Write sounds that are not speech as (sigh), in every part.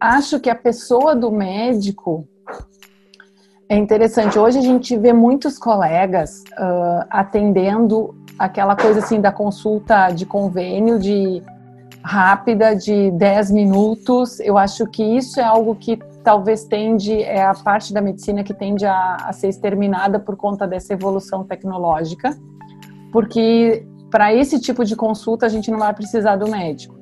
acho que a pessoa do médico é interessante. Hoje a gente vê muitos colegas uh, atendendo aquela coisa assim da consulta de convênio de rápida de 10 minutos. Eu acho que isso é algo que talvez tende, é a parte da medicina que tende a, a ser exterminada por conta dessa evolução tecnológica, porque para esse tipo de consulta a gente não vai precisar do médico.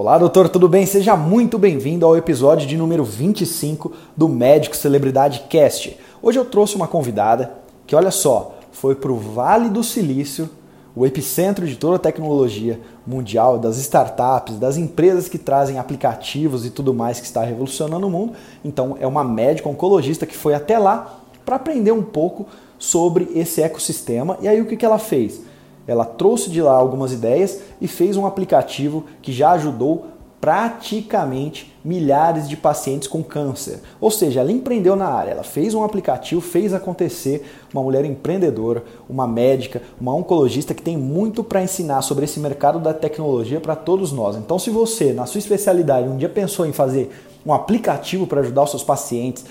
Olá, doutor, tudo bem? Seja muito bem-vindo ao episódio de número 25 do Médico Celebridade Cast. Hoje eu trouxe uma convidada que, olha só, foi para o Vale do Silício, o epicentro de toda a tecnologia mundial, das startups, das empresas que trazem aplicativos e tudo mais que está revolucionando o mundo. Então, é uma médica oncologista que foi até lá para aprender um pouco sobre esse ecossistema. E aí, o que, que ela fez? Ela trouxe de lá algumas ideias e fez um aplicativo que já ajudou praticamente milhares de pacientes com câncer. Ou seja, ela empreendeu na área, ela fez um aplicativo, fez acontecer, uma mulher empreendedora, uma médica, uma oncologista que tem muito para ensinar sobre esse mercado da tecnologia para todos nós. Então, se você, na sua especialidade, um dia pensou em fazer um aplicativo para ajudar os seus pacientes,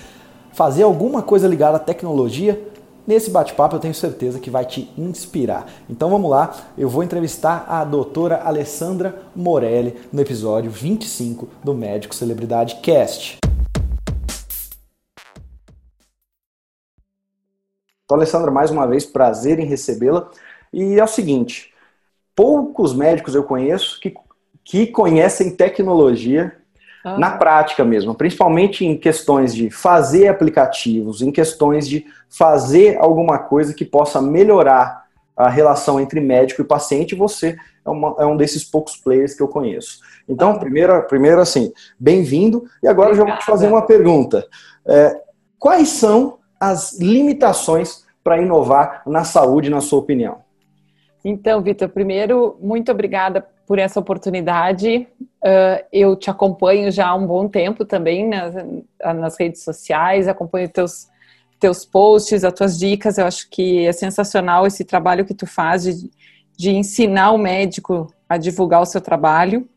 fazer alguma coisa ligada à tecnologia, Nesse bate-papo eu tenho certeza que vai te inspirar. Então vamos lá, eu vou entrevistar a doutora Alessandra Morelli no episódio 25 do Médico Celebridade Cast. Então, Alessandra, mais uma vez, prazer em recebê-la. E é o seguinte: poucos médicos eu conheço que, que conhecem tecnologia ah. na prática mesmo, principalmente em questões de fazer aplicativos, em questões de fazer alguma coisa que possa melhorar a relação entre médico e paciente, você é, uma, é um desses poucos players que eu conheço. Então, ah. primeiro, primeiro assim, bem-vindo. E agora Obrigada. eu já vou te fazer uma pergunta. É, quais são as limitações para inovar na saúde, na sua opinião? Então, Vitor, primeiro, muito obrigada por essa oportunidade. Uh, eu te acompanho já há um bom tempo também nas, nas redes sociais, acompanho teus, teus posts, as tuas dicas. Eu acho que é sensacional esse trabalho que tu faz de, de ensinar o médico a divulgar o seu trabalho.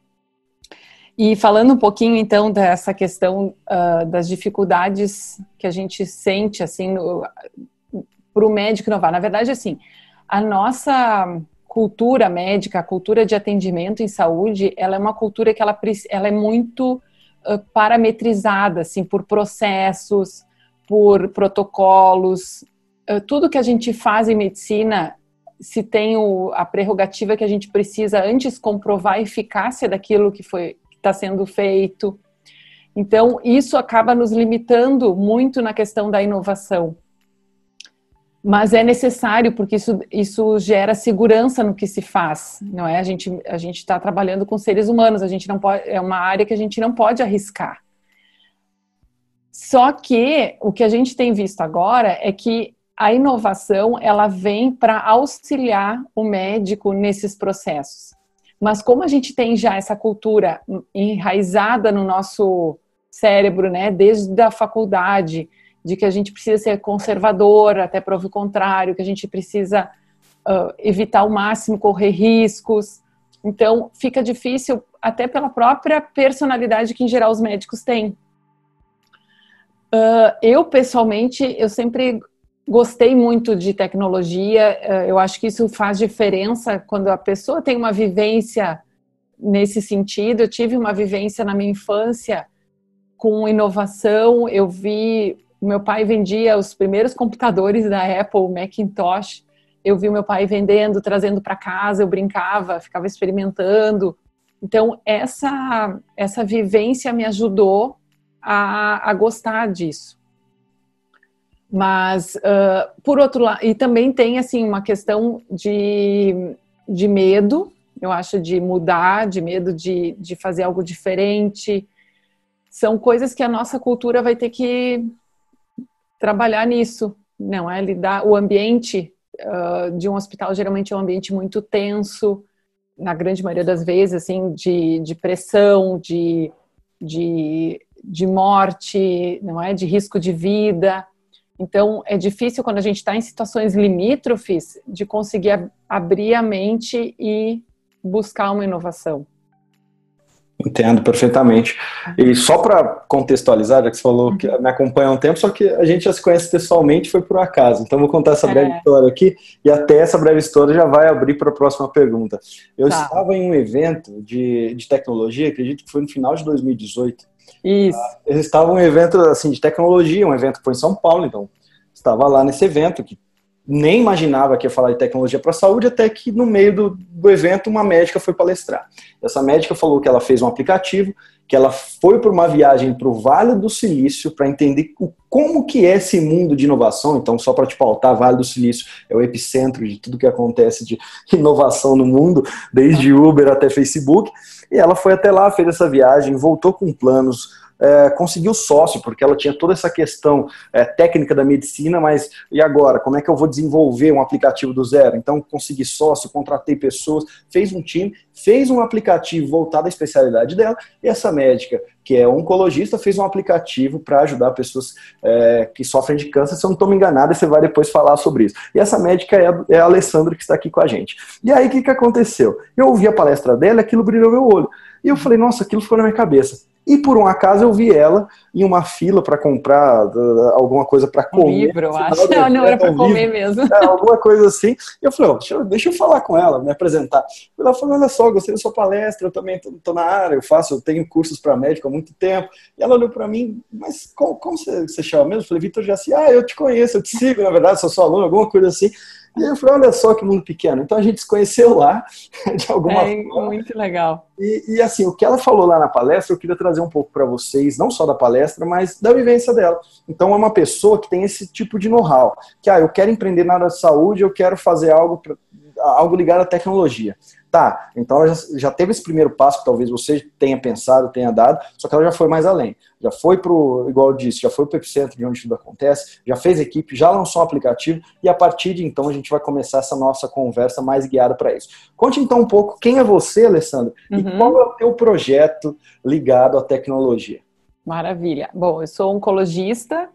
E falando um pouquinho então dessa questão uh, das dificuldades que a gente sente assim para o médico inovar. Na verdade, assim, a nossa cultura médica, a cultura de atendimento em saúde, ela é uma cultura que ela, ela é muito parametrizada, assim, por processos, por protocolos. Tudo que a gente faz em medicina, se tem o, a prerrogativa que a gente precisa antes comprovar a eficácia daquilo que foi está sendo feito. Então, isso acaba nos limitando muito na questão da inovação mas é necessário porque isso, isso gera segurança no que se faz, não é? A gente a está trabalhando com seres humanos, a gente não pode é uma área que a gente não pode arriscar. Só que o que a gente tem visto agora é que a inovação ela vem para auxiliar o médico nesses processos. Mas como a gente tem já essa cultura enraizada no nosso cérebro, né, desde a faculdade, de que a gente precisa ser conservador até prova o contrário, que a gente precisa uh, evitar ao máximo correr riscos. Então, fica difícil até pela própria personalidade que, em geral, os médicos têm. Uh, eu, pessoalmente, eu sempre gostei muito de tecnologia. Uh, eu acho que isso faz diferença quando a pessoa tem uma vivência nesse sentido. Eu tive uma vivência na minha infância com inovação. Eu vi meu pai vendia os primeiros computadores da Apple, Macintosh. Eu vi meu pai vendendo, trazendo para casa, eu brincava, ficava experimentando. Então, essa, essa vivência me ajudou a, a gostar disso. Mas, uh, por outro lado, e também tem, assim, uma questão de, de medo, eu acho, de mudar, de medo de, de fazer algo diferente. São coisas que a nossa cultura vai ter que trabalhar nisso, não é? Lidar o ambiente uh, de um hospital geralmente é um ambiente muito tenso, na grande maioria das vezes, assim, de, de pressão, de, de, de morte, não é? De risco de vida. Então, é difícil quando a gente está em situações limítrofes de conseguir ab abrir a mente e buscar uma inovação. Entendo perfeitamente. E só para contextualizar, já que você falou que me acompanha há um tempo, só que a gente já se conhece pessoalmente, foi por acaso. Então vou contar essa breve é. história aqui e até essa breve história já vai abrir para a próxima pergunta. Eu tá. estava em um evento de, de tecnologia, acredito que foi no final de 2018. Isso. Eles estavam em um evento assim de tecnologia, um evento que foi em São Paulo, então estava lá nesse evento que nem imaginava que ia falar de tecnologia para a saúde, até que no meio do, do evento uma médica foi palestrar. Essa médica falou que ela fez um aplicativo, que ela foi para uma viagem para o Vale do Silício para entender o, como que é esse mundo de inovação. Então, só para te pautar, Vale do Silício é o epicentro de tudo que acontece de (laughs) inovação no mundo, desde Uber até Facebook. E ela foi até lá, fez essa viagem, voltou com planos, é, conseguiu sócio, porque ela tinha toda essa questão é, técnica da medicina, mas e agora? Como é que eu vou desenvolver um aplicativo do zero? Então, consegui sócio, contratei pessoas, fez um time, fez um aplicativo voltado à especialidade dela, e essa médica, que é oncologista, fez um aplicativo para ajudar pessoas é, que sofrem de câncer. Se eu não estou me enganado, você vai depois falar sobre isso. E essa médica é a, é a Alessandra, que está aqui com a gente. E aí, o que, que aconteceu? Eu ouvi a palestra dela, aquilo brilhou meu olho. E eu falei, nossa, aquilo ficou na minha cabeça. E por um acaso eu vi ela em uma fila para comprar uh, alguma coisa para comer. Um livro, eu acho. Não, não era para comer mesmo. É, alguma coisa assim. E eu falei, oh, deixa, eu, deixa, eu falar com ela, me apresentar. Ela falou, olha só, gostei da sua palestra, eu também estou na área, eu faço, eu tenho cursos para médico há muito tempo. E ela olhou para mim, mas como, como você, você chama mesmo? Eu falei, Vitor Jaci, ah, eu te conheço, eu te sigo, na verdade, sou seu aluno, alguma coisa assim. E eu falei, olha só que mundo pequeno. Então a gente se conheceu lá, (laughs) de alguma é, forma. Muito legal. E, e, assim, o que ela falou lá na palestra, eu queria trazer um pouco para vocês, não só da palestra, mas da vivência dela. Então é uma pessoa que tem esse tipo de know-how. Que, ah, eu quero empreender na área de saúde, eu quero fazer algo, pra, algo ligado à tecnologia. Tá, então ela já, já teve esse primeiro passo que talvez você tenha pensado, tenha dado, só que ela já foi mais além. Já foi para o, igual eu disse, já foi para o epicentro de onde tudo acontece, já fez equipe, já lançou um aplicativo e a partir de então a gente vai começar essa nossa conversa mais guiada para isso. Conte então um pouco quem é você, Alessandro, uhum. e qual é o teu projeto ligado à tecnologia. Maravilha. Bom, eu sou oncologista,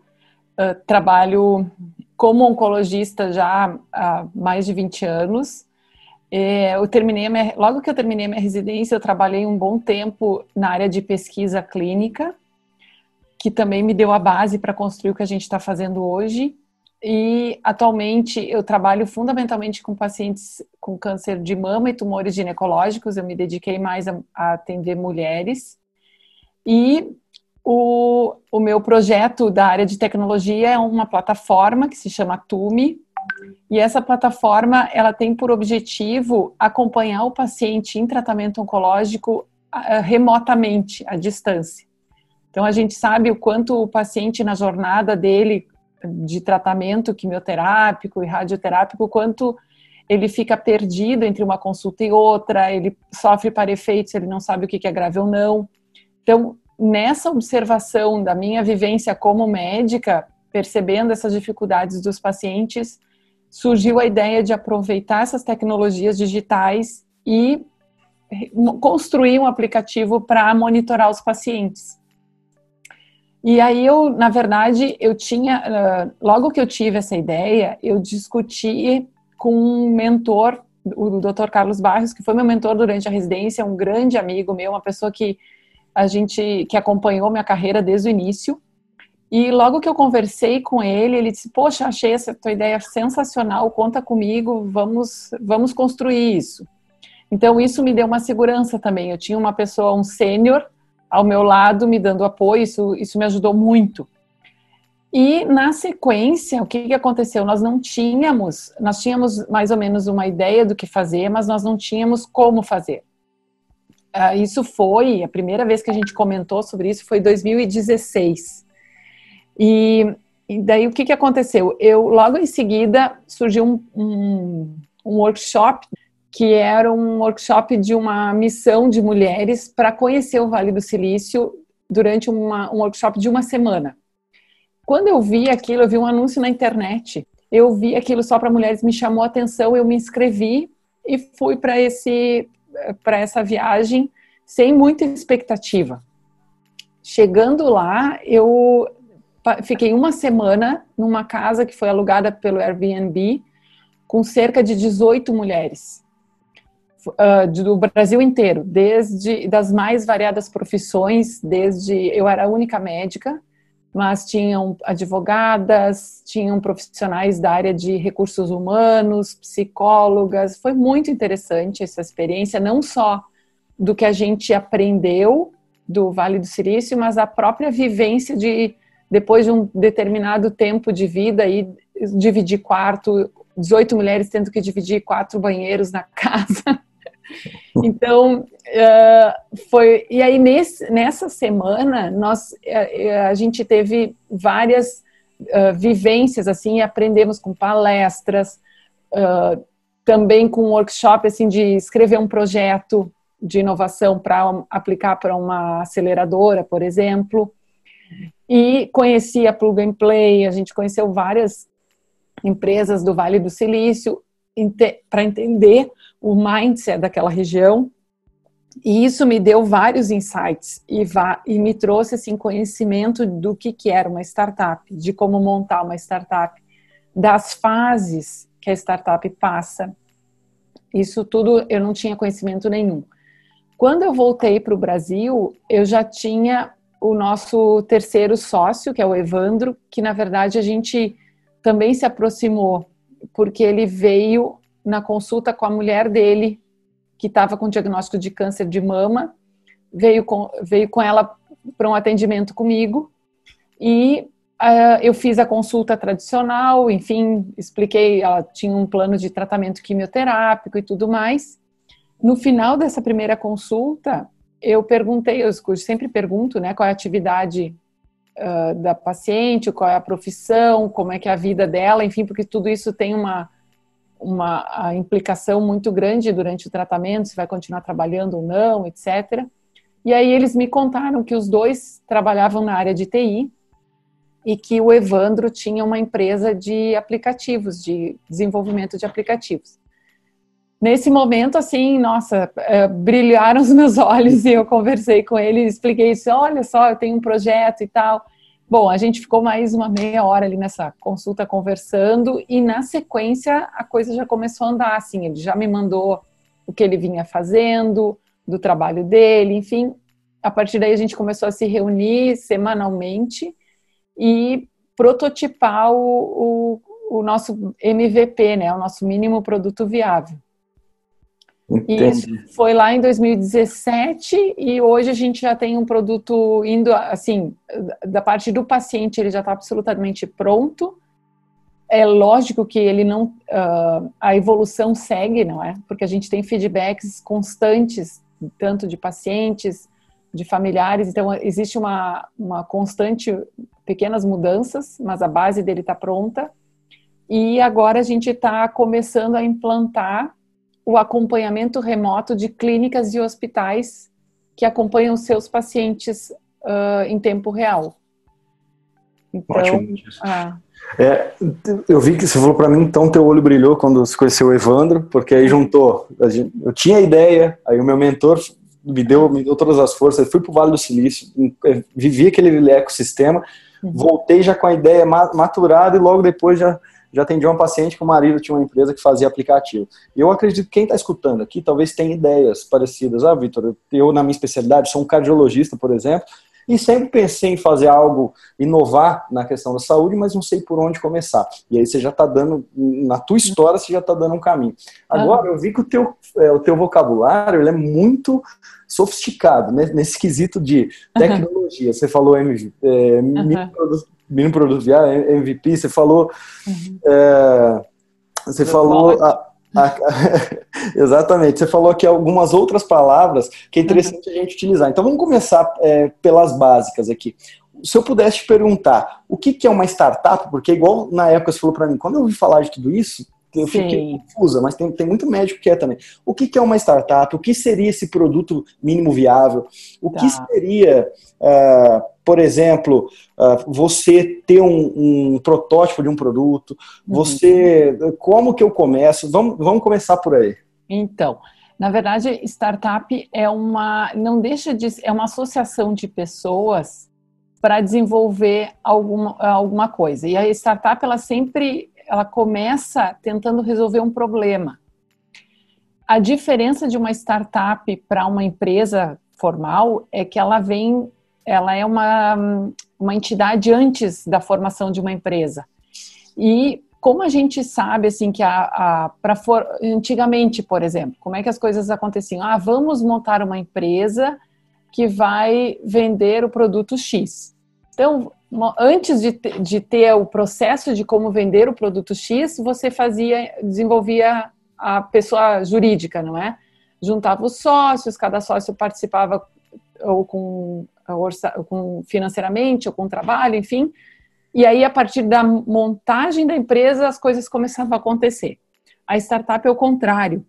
uh, trabalho como oncologista já há mais de 20 anos. É, eu terminei minha, logo que eu terminei minha residência, eu trabalhei um bom tempo na área de pesquisa clínica, que também me deu a base para construir o que a gente está fazendo hoje. E atualmente eu trabalho fundamentalmente com pacientes com câncer de mama e tumores ginecológicos. Eu me dediquei mais a, a atender mulheres. E o, o meu projeto da área de tecnologia é uma plataforma que se chama Tume, e essa plataforma, ela tem por objetivo acompanhar o paciente em tratamento oncológico uh, remotamente, à distância. Então, a gente sabe o quanto o paciente na jornada dele de tratamento quimioterápico e radioterápico, quanto ele fica perdido entre uma consulta e outra, ele sofre para efeitos, ele não sabe o que é grave ou não. Então, nessa observação da minha vivência como médica, percebendo essas dificuldades dos pacientes, surgiu a ideia de aproveitar essas tecnologias digitais e construir um aplicativo para monitorar os pacientes. E aí eu, na verdade, eu tinha, logo que eu tive essa ideia, eu discuti com um mentor, o Dr. Carlos Barros, que foi meu mentor durante a residência, um grande amigo meu, uma pessoa que a gente que acompanhou minha carreira desde o início. E logo que eu conversei com ele, ele disse: Poxa, achei essa tua ideia sensacional, conta comigo, vamos, vamos construir isso. Então, isso me deu uma segurança também. Eu tinha uma pessoa, um sênior, ao meu lado, me dando apoio, isso, isso me ajudou muito. E na sequência, o que, que aconteceu? Nós não tínhamos, nós tínhamos mais ou menos uma ideia do que fazer, mas nós não tínhamos como fazer. Uh, isso foi, a primeira vez que a gente comentou sobre isso foi em 2016. E, e daí o que, que aconteceu? Eu logo em seguida surgiu um, um, um workshop que era um workshop de uma missão de mulheres para conhecer o Vale do Silício durante uma, um workshop de uma semana. Quando eu vi aquilo, eu vi um anúncio na internet. Eu vi aquilo só para mulheres, me chamou a atenção, eu me inscrevi e fui para esse para essa viagem sem muita expectativa. Chegando lá, eu fiquei uma semana numa casa que foi alugada pelo Airbnb com cerca de 18 mulheres. uh, do Brasil inteiro, desde das mais variadas profissões, desde eu era a única médica, mas tinham advogadas, tinham profissionais da área de recursos humanos, psicólogas. Foi muito interessante essa experiência, não só do que a gente aprendeu do Vale do Silício, mas a própria vivência de depois de um determinado tempo de vida e dividir quarto, 18 mulheres tendo que dividir quatro banheiros na (laughs) casa. Então, uh, foi. E aí, nesse, nessa semana, nós, a, a gente teve várias vivências, assim, aprendemos com palestras, também com um workshop, assim, de escrever um projeto de inovação para aplicar para uma aceleradora, por exemplo. E conheci a Plug and Play, a gente conheceu várias empresas do Vale do Silício para entender o mindset daquela região. E isso me deu vários insights e, e me trouxe assim conhecimento do que, que era uma startup, de como montar uma startup, das fases que a startup passa. Isso tudo eu não tinha conhecimento nenhum. Quando eu voltei para o Brasil, eu já tinha o nosso terceiro sócio, que é o Evandro, que na verdade a gente também se aproximou porque ele veio na consulta com a mulher dele, que estava com diagnóstico de câncer de mama, veio com, veio com ela para um atendimento comigo e uh, eu fiz a consulta tradicional, enfim, expliquei, ela tinha um plano de tratamento quimioterápico e tudo mais. No final dessa primeira consulta, eu perguntei, eu sempre pergunto, né, qual é a atividade uh, da paciente, qual é a profissão, como é que é a vida dela, enfim, porque tudo isso tem uma uma implicação muito grande durante o tratamento, se vai continuar trabalhando ou não, etc. E aí eles me contaram que os dois trabalhavam na área de TI e que o Evandro tinha uma empresa de aplicativos, de desenvolvimento de aplicativos. Nesse momento, assim, nossa, é, brilharam os meus (laughs) olhos e eu conversei com ele, expliquei isso, olha só, eu tenho um projeto e tal. Bom, a gente ficou mais uma meia hora ali nessa consulta conversando e na sequência a coisa já começou a andar, assim, ele já me mandou o que ele vinha fazendo, do trabalho dele, enfim. A partir daí a gente começou a se reunir semanalmente e prototipar o, o, o nosso MVP, né, o nosso mínimo produto viável. Entendi. Isso foi lá em 2017 e hoje a gente já tem um produto indo, assim, da parte do paciente ele já está absolutamente pronto. É lógico que ele não, uh, a evolução segue, não é? Porque a gente tem feedbacks constantes, tanto de pacientes, de familiares, então existe uma, uma constante, pequenas mudanças, mas a base dele está pronta. E agora a gente está começando a implantar o acompanhamento remoto de clínicas e hospitais que acompanham seus pacientes uh, em tempo real. Então, Ótimo. Ah. É, eu vi que você falou para mim, então teu olho brilhou quando você conheceu o Evandro, porque aí juntou. Eu tinha a ideia, aí o meu mentor me deu, me deu todas as forças. Eu fui para o Vale do Silício, vivi aquele ecossistema, uhum. voltei já com a ideia maturada e logo depois já já atendi uma paciente que o marido tinha uma empresa que fazia aplicativo. Eu acredito que quem está escutando aqui talvez tenha ideias parecidas. Ah, Vitor, eu na minha especialidade sou um cardiologista, por exemplo, e sempre pensei em fazer algo, inovar na questão da saúde, mas não sei por onde começar. E aí você já está dando, na tua história, você já está dando um caminho. Agora, eu vi que o teu, é, o teu vocabulário é muito sofisticado, né? nesse quesito de tecnologia. Uhum. Você falou MV, é, uhum menino produto viário, MVP, você falou. Uhum. É, você falou. A, a, (laughs) exatamente, você falou aqui algumas outras palavras que é interessante uhum. a gente utilizar. Então vamos começar é, pelas básicas aqui. Se eu pudesse te perguntar o que, que é uma startup, porque igual na época você falou para mim, quando eu ouvi falar de tudo isso, eu Sim. fiquei confusa, mas tem, tem muito médico que é também. O que, que é uma startup? O que seria esse produto mínimo viável? O tá. que seria, uh, por exemplo, uh, você ter um, um, protótipo de um produto? Uhum. Você, uhum. como que eu começo? Vamos, vamos começar por aí. Então, na verdade, startup é uma, não deixa de, é uma associação de pessoas para desenvolver alguma, alguma coisa. E a startup, ela sempre ela começa tentando resolver um problema. a diferença de uma startup para uma empresa formal é que ela vem, ela é uma, uma entidade antes da formação de uma empresa. E como a gente sabe assim que a, a para antigamente, por exemplo, como é que as coisas aconteciam? Ah, vamos montar uma empresa que vai vender o produto X. Então, antes de, de ter o processo de como vender o produto X, você fazia, desenvolvia a pessoa jurídica, não é? Juntava os sócios, cada sócio participava ou com, com financeiramente ou com trabalho, enfim. E aí, a partir da montagem da empresa, as coisas começavam a acontecer. A startup é o contrário.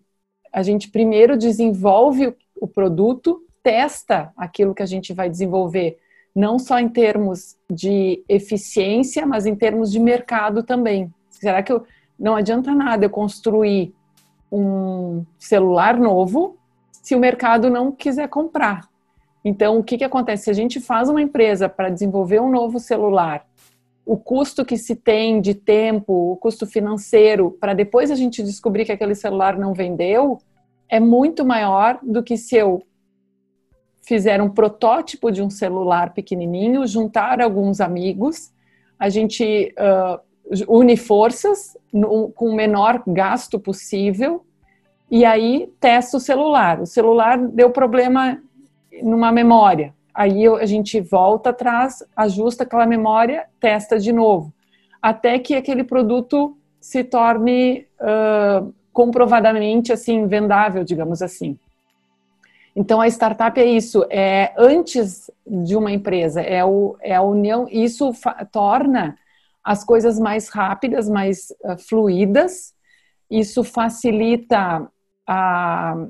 A gente primeiro desenvolve o produto, testa aquilo que a gente vai desenvolver, não só em termos de eficiência, mas em termos de mercado também. Será que eu, não adianta nada eu construir um celular novo se o mercado não quiser comprar. Então, o que, que acontece? Se a gente faz uma empresa para desenvolver um novo celular, o custo que se tem de tempo, o custo financeiro, para depois a gente descobrir que aquele celular não vendeu, é muito maior do que se eu fizer um protótipo de um celular pequenininho, juntar alguns amigos, a gente uh, une forças no, com o menor gasto possível e aí testa o celular. O celular deu problema numa memória. Aí a gente volta atrás, ajusta aquela memória, testa de novo, até que aquele produto se torne uh, comprovadamente assim vendável, digamos assim. Então a startup é isso, é antes de uma empresa, é, o, é a união, isso torna as coisas mais rápidas, mais uh, fluídas, isso facilita a, a,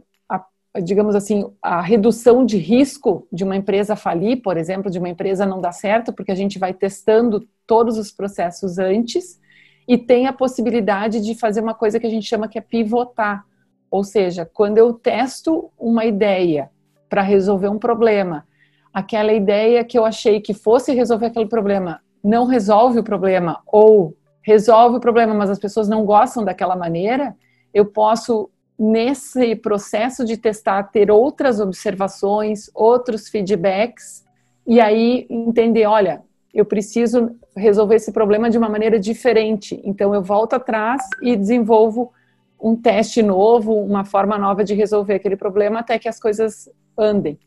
digamos assim, a redução de risco de uma empresa falir, por exemplo, de uma empresa não dar certo, porque a gente vai testando todos os processos antes e tem a possibilidade de fazer uma coisa que a gente chama que é pivotar. Ou seja, quando eu testo uma ideia para resolver um problema, aquela ideia que eu achei que fosse resolver aquele problema não resolve o problema ou resolve o problema, mas as pessoas não gostam daquela maneira, eu posso nesse processo de testar ter outras observações, outros feedbacks e aí entender, olha, eu preciso resolver esse problema de uma maneira diferente. Então eu volto atrás e desenvolvo um teste novo, uma forma nova de resolver aquele problema até que as coisas andem.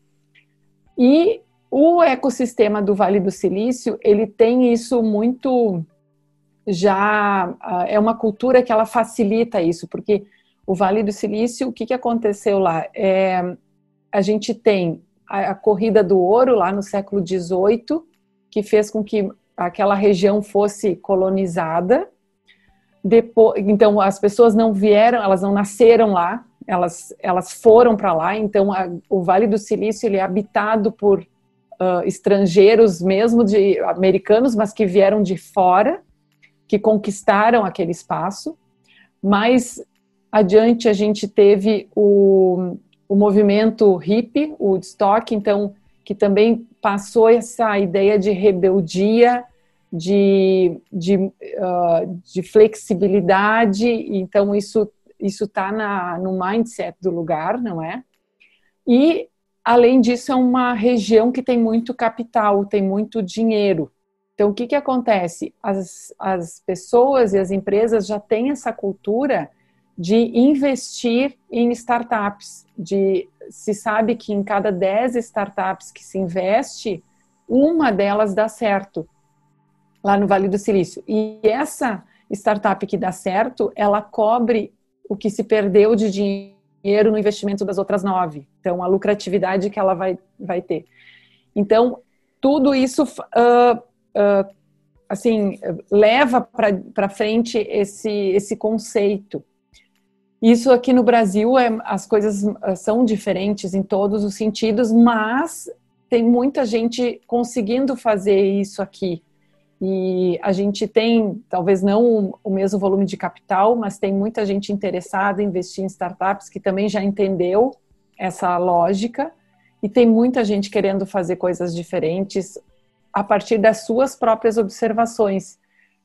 E o ecossistema do Vale do Silício, ele tem isso muito já ah, é uma cultura que ela facilita isso, porque o Vale do Silício, o que, que aconteceu lá? É, a gente tem a, a, corrida do ouro lá no século XVIII, que fez com que aquela região fosse colonizada. Depois, então as pessoas não vieram, elas não nasceram lá, elas, elas foram para lá. Então a, o Vale do Silício ele é habitado por uh, estrangeiros mesmo, de americanos, mas que vieram de fora, que conquistaram aquele espaço. Mais adiante a gente teve o, o movimento hippie, o Woodstock, então que também passou essa ideia de rebeldia, de, de, uh, de flexibilidade, então isso isso está no mindset do lugar, não é? E Além disso, é uma região que tem muito capital, tem muito dinheiro. Então, o que, que acontece? As, as pessoas e as empresas já têm essa cultura de investir em startups. De, se sabe que em cada 10 startups que se investe, uma delas dá certo lá no Vale do Silício. E essa startup que dá certo, ela cobre o que se perdeu de dinheiro no investimento das outras nove. Então, a lucratividade que ela vai, vai ter. Então, tudo isso, uh, uh, assim, leva para frente esse, esse conceito. Isso aqui no Brasil, é, as coisas são diferentes em todos os sentidos, mas tem muita gente conseguindo fazer isso aqui. E a gente tem, talvez não o mesmo volume de capital, mas tem muita gente interessada em investir em startups que também já entendeu essa lógica e tem muita gente querendo fazer coisas diferentes a partir das suas próprias observações.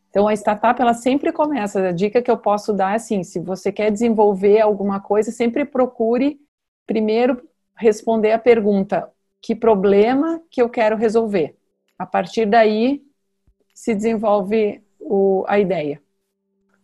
Então a startup ela sempre começa. A dica que eu posso dar é assim: se você quer desenvolver alguma coisa, sempre procure primeiro responder a pergunta: que problema que eu quero resolver? A partir daí se desenvolve o, a ideia.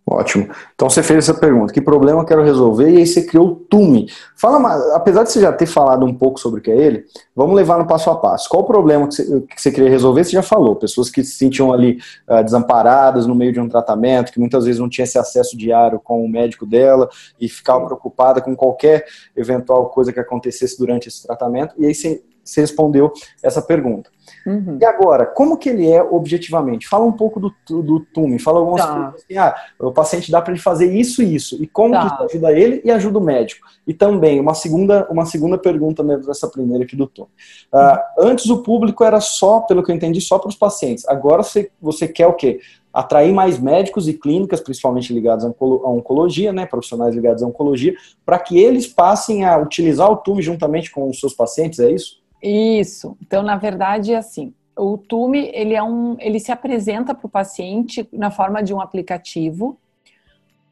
Ótimo. Então você fez essa pergunta: que problema eu quero resolver? E aí você criou o Tume. Fala apesar de você já ter falado um pouco sobre o que é ele, vamos levar no passo a passo. Qual o problema que você, que você queria resolver? Você já falou, pessoas que se sentiam ali uh, desamparadas no meio de um tratamento, que muitas vezes não tinha esse acesso diário com o médico dela e ficava preocupada com qualquer eventual coisa que acontecesse durante esse tratamento. E aí você, você respondeu essa pergunta. Uhum. E agora, como que ele é objetivamente? Fala um pouco do, do TUME, fala algumas tá. coisas assim, ah, o paciente dá para ele fazer isso e isso, e como tá. que isso ajuda ele e ajuda o médico. E também, uma segunda, uma segunda pergunta dessa primeira aqui do TUME. Uh, uhum. Antes o público era só, pelo que eu entendi, só para os pacientes. Agora você, você quer o quê? atrair mais médicos e clínicas, principalmente ligados à oncologia, né, profissionais ligados à oncologia, para que eles passem a utilizar o TUME juntamente com os seus pacientes, é isso? Isso. Então, na verdade, é assim. O TUME, ele é um, ele se apresenta para o paciente na forma de um aplicativo,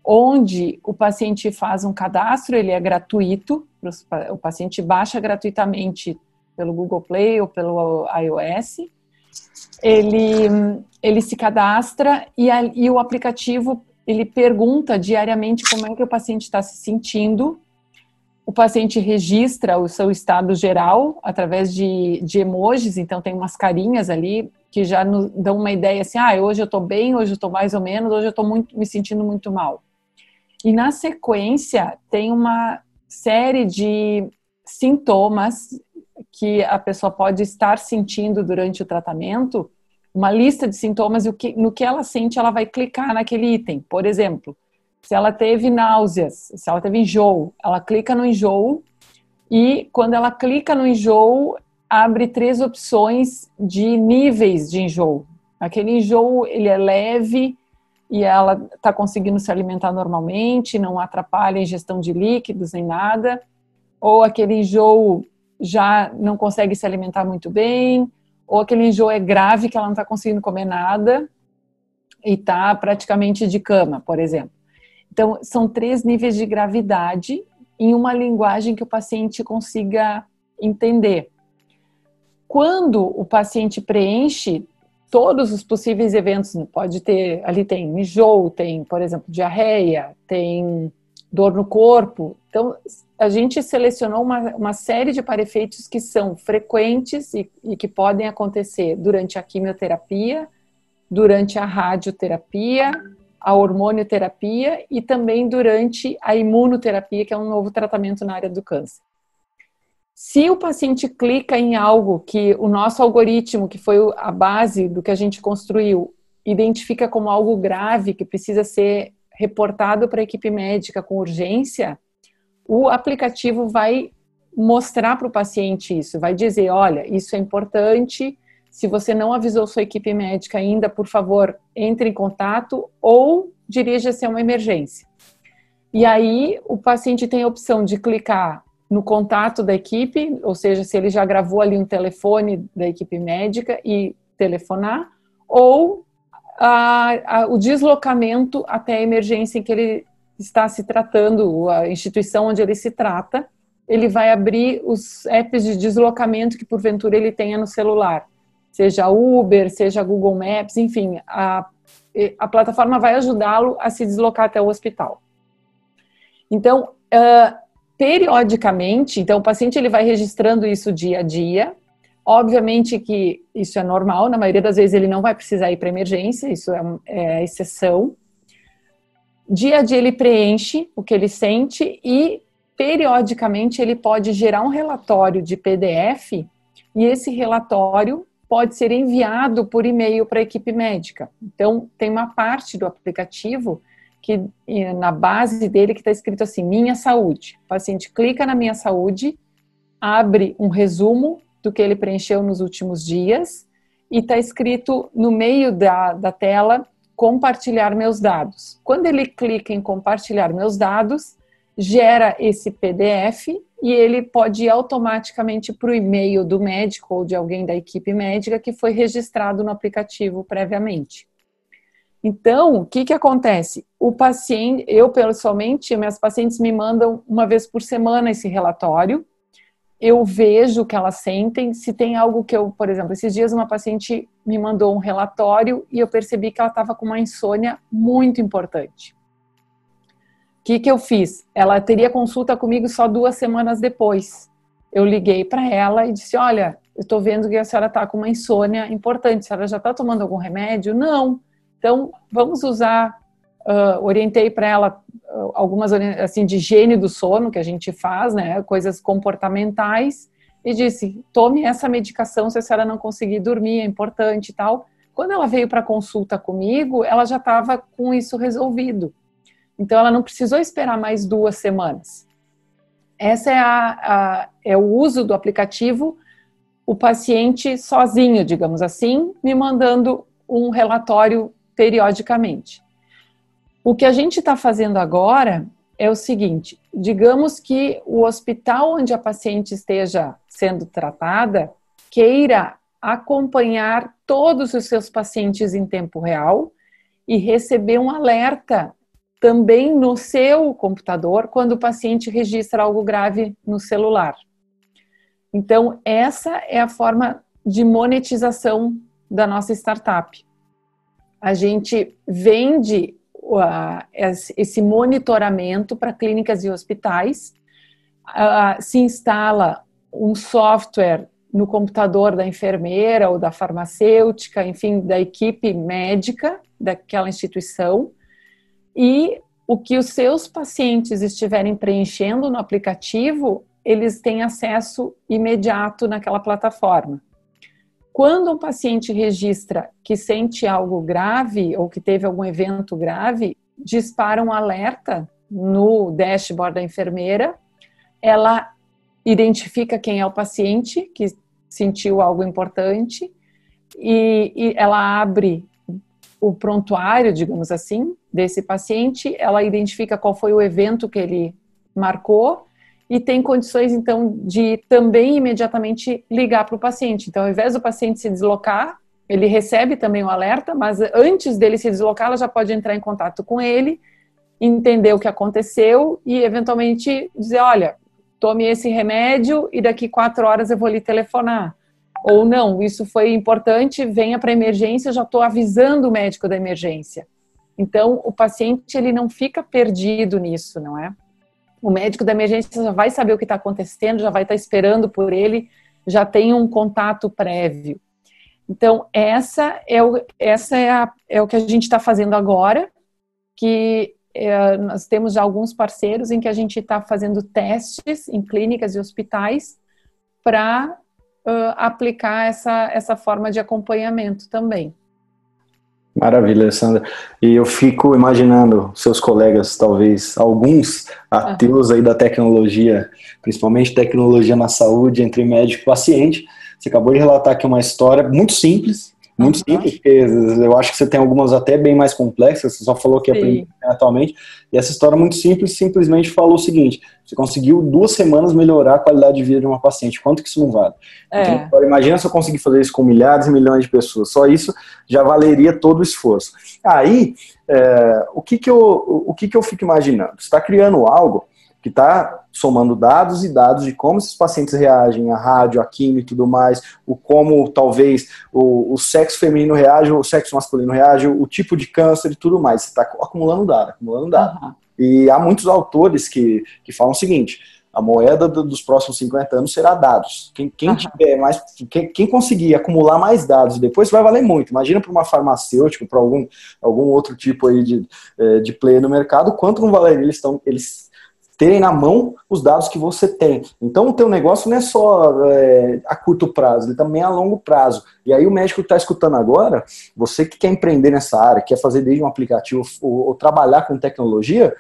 onde o paciente faz um cadastro, ele é gratuito, o paciente baixa gratuitamente pelo Google Play ou pelo iOS. Ele, ele se cadastra e, a, e o aplicativo ele pergunta diariamente como é que o paciente está se sentindo o paciente registra o seu estado geral através de, de emojis, então tem umas carinhas ali que já nos dão uma ideia assim, ah, hoje eu estou bem, hoje eu estou mais ou menos, hoje eu estou me sentindo muito mal. E na sequência tem uma série de sintomas que a pessoa pode estar sentindo durante o tratamento, uma lista de sintomas e no que ela sente, ela vai clicar naquele item. Por exemplo, se ela teve náuseas, se ela teve enjoo, ela clica no enjoo e quando ela clica no enjoo, abre três opções de níveis de enjoo. Aquele enjoo, ele é leve e ela está conseguindo se alimentar normalmente, não atrapalha a ingestão de líquidos nem nada. Ou aquele enjoo já não consegue se alimentar muito bem, ou aquele enjoo é grave que ela não está conseguindo comer nada e está praticamente de cama, por exemplo. Então, são três níveis de gravidade em uma linguagem que o paciente consiga entender. Quando o paciente preenche todos os possíveis eventos, pode ter, ali tem enjoo, tem, por exemplo, diarreia, tem dor no corpo. Então, a gente selecionou uma, uma série de parefeitos que são frequentes e, e que podem acontecer durante a quimioterapia, durante a radioterapia a hormonioterapia e também durante a imunoterapia, que é um novo tratamento na área do câncer. Se o paciente clica em algo que o nosso algoritmo, que foi a base do que a gente construiu, identifica como algo grave que precisa ser reportado para a equipe médica com urgência, o aplicativo vai mostrar para o paciente isso, vai dizer, olha, isso é importante, se você não avisou sua equipe médica ainda, por favor, entre em contato ou dirija-se a uma emergência. E aí o paciente tem a opção de clicar no contato da equipe, ou seja, se ele já gravou ali um telefone da equipe médica e telefonar, ou a, a, o deslocamento até a emergência em que ele está se tratando, a instituição onde ele se trata, ele vai abrir os apps de deslocamento que porventura ele tenha no celular seja Uber, seja Google Maps, enfim, a, a plataforma vai ajudá-lo a se deslocar até o hospital. Então, uh, periodicamente, então o paciente ele vai registrando isso dia a dia. Obviamente que isso é normal, na maioria das vezes ele não vai precisar ir para emergência, isso é, é exceção. Dia a dia ele preenche o que ele sente e periodicamente ele pode gerar um relatório de PDF e esse relatório pode ser enviado por e-mail para a equipe médica. Então, tem uma parte do aplicativo que na base dele que está escrito assim, minha saúde. O paciente clica na minha saúde, abre um resumo do que ele preencheu nos últimos dias e está escrito no meio da, da tela compartilhar meus dados. Quando ele clica em compartilhar meus dados, gera esse PDF e ele pode ir automaticamente para o e-mail do médico ou de alguém da equipe médica que foi registrado no aplicativo previamente. Então, o que, que acontece? O paciente, eu pessoalmente, minhas pacientes me mandam uma vez por semana esse relatório. Eu vejo o que elas sentem. Se tem algo que eu, por exemplo, esses dias uma paciente me mandou um relatório e eu percebi que ela estava com uma insônia muito importante. O que, que eu fiz? Ela teria consulta comigo só duas semanas depois. Eu liguei para ela e disse: Olha, eu estou vendo que a senhora está com uma insônia importante. A senhora já está tomando algum remédio? Não. Então, vamos usar. Uh, orientei para ela uh, algumas assim de higiene do sono que a gente faz, né, coisas comportamentais, e disse: tome essa medicação se a senhora não conseguir dormir, é importante e tal. Quando ela veio para consulta comigo, ela já estava com isso resolvido. Então, ela não precisou esperar mais duas semanas. Essa é, a, a, é o uso do aplicativo, o paciente sozinho, digamos assim, me mandando um relatório periodicamente. O que a gente está fazendo agora é o seguinte: digamos que o hospital onde a paciente esteja sendo tratada queira acompanhar todos os seus pacientes em tempo real e receber um alerta também no seu computador quando o paciente registra algo grave no celular. Então, essa é a forma de monetização da nossa startup. A gente vende uh, esse monitoramento para clínicas e hospitais, uh, se instala um software no computador da enfermeira ou da farmacêutica, enfim, da equipe médica daquela instituição e o que os seus pacientes estiverem preenchendo no aplicativo, eles têm acesso imediato naquela plataforma. Quando um paciente registra que sente algo grave ou que teve algum evento grave, dispara um alerta no dashboard da enfermeira. Ela identifica quem é o paciente que sentiu algo importante e, e ela abre o prontuário, digamos assim, desse paciente, ela identifica qual foi o evento que ele marcou e tem condições, então, de também imediatamente ligar para o paciente. Então, ao invés do paciente se deslocar, ele recebe também o alerta, mas antes dele se deslocar, ela já pode entrar em contato com ele, entender o que aconteceu e, eventualmente, dizer: olha, tome esse remédio e daqui quatro horas eu vou lhe telefonar ou não, isso foi importante, venha para a emergência, já estou avisando o médico da emergência. Então, o paciente ele não fica perdido nisso, não é? O médico da emergência já vai saber o que está acontecendo, já vai estar tá esperando por ele, já tem um contato prévio. Então, essa é o, essa é, a, é o que a gente está fazendo agora, que é, nós temos já alguns parceiros em que a gente está fazendo testes em clínicas e hospitais para uh, aplicar essa, essa forma de acompanhamento também. Maravilha, Alessandra. E eu fico imaginando seus colegas, talvez alguns ateus aí da tecnologia, principalmente tecnologia na saúde entre médico e paciente. Você acabou de relatar aqui uma história muito simples, muito uhum. simples, porque eu acho que você tem algumas até bem mais complexas, você só falou que aprende atualmente, e essa história muito simples simplesmente falou o seguinte, você conseguiu duas semanas melhorar a qualidade de vida de uma paciente, quanto que isso não vale? É. Então, imagina se eu conseguir fazer isso com milhares e milhões de pessoas, só isso já valeria todo o esforço. Aí, é, o, que que eu, o que que eu fico imaginando? Você está criando algo que está somando dados e dados de como esses pacientes reagem à rádio, à química e tudo mais, o como talvez o, o sexo feminino reage, o sexo masculino reage, o, tipo de câncer e tudo mais. Você está acumulando dados, acumulando dados. Uhum. E há muitos autores que, que falam o seguinte: a moeda do, dos próximos 50 anos será dados. Quem, quem uhum. tiver mais, quem, quem, conseguir acumular mais dados depois vai valer muito. Imagina para uma farmacêutica, para algum, algum outro tipo aí de, eh, de player no mercado, quanto não valeria eles estão eles terem na mão os dados que você tem. Então, o teu negócio não é só é, a curto prazo, ele também é a longo prazo. E aí o médico que está escutando agora, você que quer empreender nessa área, quer fazer desde um aplicativo ou, ou trabalhar com tecnologia,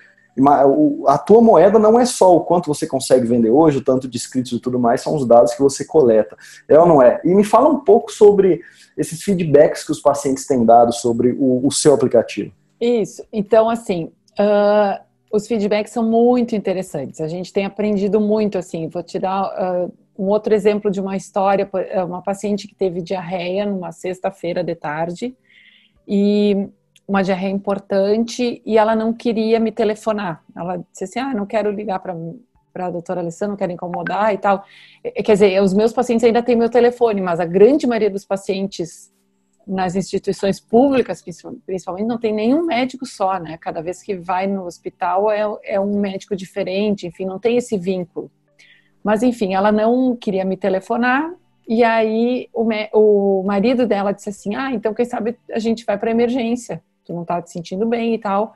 a tua moeda não é só o quanto você consegue vender hoje, o tanto de inscritos e tudo mais, são os dados que você coleta. É ou não é? E me fala um pouco sobre esses feedbacks que os pacientes têm dado sobre o, o seu aplicativo. Isso. Então, assim, uh, os feedbacks são muito interessantes. A gente tem aprendido muito, assim. Vou tirar uh, um outro exemplo de uma história, uma paciente que teve diarreia numa sexta-feira de tarde e uma diarreia importante e ela não queria me telefonar. Ela disse assim: ah, não quero ligar para para a doutora Alessandra, não quero incomodar e tal. Quer dizer, os meus pacientes ainda têm meu telefone, mas a grande maioria dos pacientes nas instituições públicas, principalmente, não tem nenhum médico só, né? Cada vez que vai no hospital é, é um médico diferente, enfim, não tem esse vínculo. Mas, enfim, ela não queria me telefonar, e aí o, o marido dela disse assim: Ah, então quem sabe a gente vai para emergência, tu não tá te sentindo bem e tal.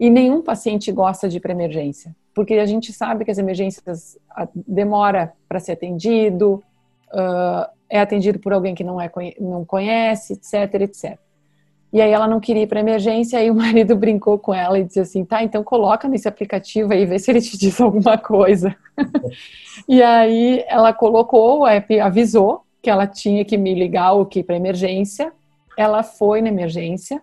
E nenhum paciente gosta de ir para emergência, porque a gente sabe que as emergências demora para ser atendido, uh, é atendido por alguém que não, é, não conhece, etc, etc. E aí ela não queria ir para emergência, aí o (laughs) marido brincou com ela e disse assim, tá, então coloca nesse aplicativo aí, vê se ele te diz (laughs) alguma coisa. e aí ela colocou, o app avisou que ela tinha que me ligar ou que ir para emergência. Ela foi na emergência,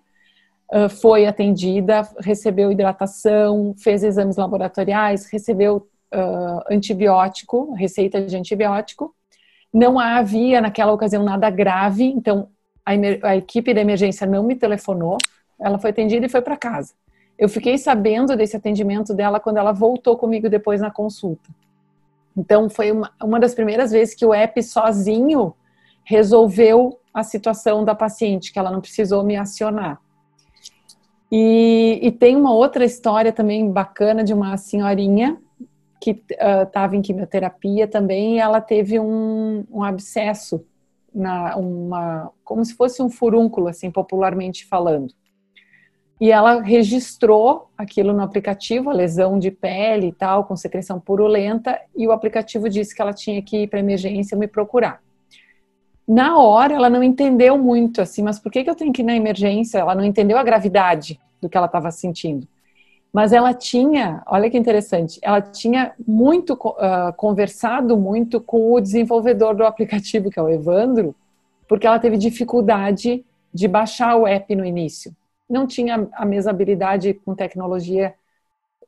foi atendida, recebeu hidratação, fez exames laboratoriais, recebeu antibiótico, receita de antibiótico. Não havia naquela ocasião nada grave, então a, a equipe da emergência não me telefonou, ela foi atendida e foi para casa. Eu fiquei sabendo desse atendimento dela quando ela voltou comigo depois na consulta. Então, foi uma, uma das primeiras vezes que o app sozinho resolveu a situação da paciente, que ela não precisou me acionar. E, e tem uma outra história também bacana de uma senhorinha que estava uh, em quimioterapia também ela teve um, um abscesso na uma como se fosse um furúnculo assim popularmente falando. E ela registrou aquilo no aplicativo a lesão de pele e tal com secreção purulenta e o aplicativo disse que ela tinha que ir para emergência me procurar. Na hora ela não entendeu muito assim mas por que, que eu tenho que ir na emergência? Ela não entendeu a gravidade do que ela estava sentindo mas ela tinha, olha que interessante, ela tinha muito uh, conversado muito com o desenvolvedor do aplicativo, que é o Evandro, porque ela teve dificuldade de baixar o app no início. Não tinha a mesma habilidade com tecnologia,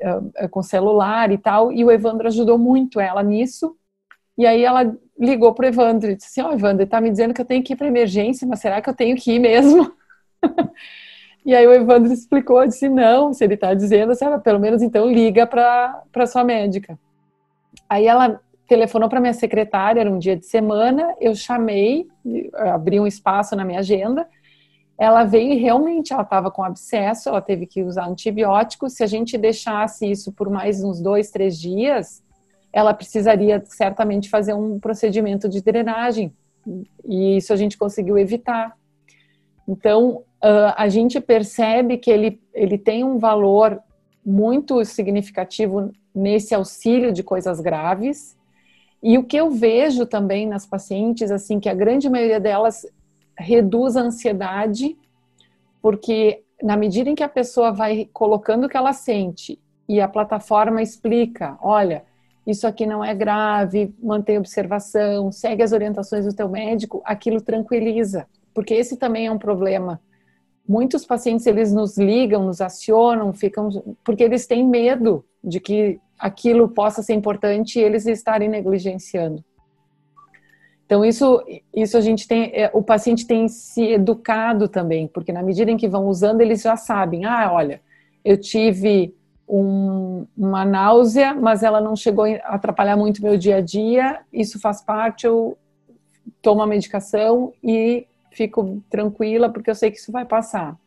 uh, com celular e tal, e o Evandro ajudou muito ela nisso. E aí ela ligou para o Evandro e disse assim: Ó, oh, Evandro, está me dizendo que eu tenho que ir para emergência, mas será que eu tenho que ir mesmo? (laughs) E aí o Evandro explicou, disse, não, se ele está dizendo, sabe, pelo menos então liga para sua médica. Aí ela telefonou para minha secretária, era um dia de semana, eu chamei, abri um espaço na minha agenda, ela veio e realmente ela estava com abscesso, ela teve que usar antibiótico, se a gente deixasse isso por mais uns dois, três dias, ela precisaria certamente fazer um procedimento de drenagem, e isso a gente conseguiu evitar. Então, uh, a gente percebe que ele, ele tem um valor muito significativo nesse auxílio de coisas graves. E o que eu vejo também nas pacientes, assim, que a grande maioria delas reduz a ansiedade, porque na medida em que a pessoa vai colocando o que ela sente e a plataforma explica, olha, isso aqui não é grave, mantém observação, segue as orientações do teu médico, aquilo tranquiliza, porque esse também é um problema muitos pacientes eles nos ligam, nos acionam, ficam porque eles têm medo de que aquilo possa ser importante e eles estarem negligenciando. Então isso, isso a gente tem, é, o paciente tem se educado também, porque na medida em que vão usando eles já sabem, ah, olha, eu tive um, uma náusea, mas ela não chegou a atrapalhar muito meu dia a dia, isso faz parte, eu tomo a medicação e fico tranquila porque eu sei que isso vai passar.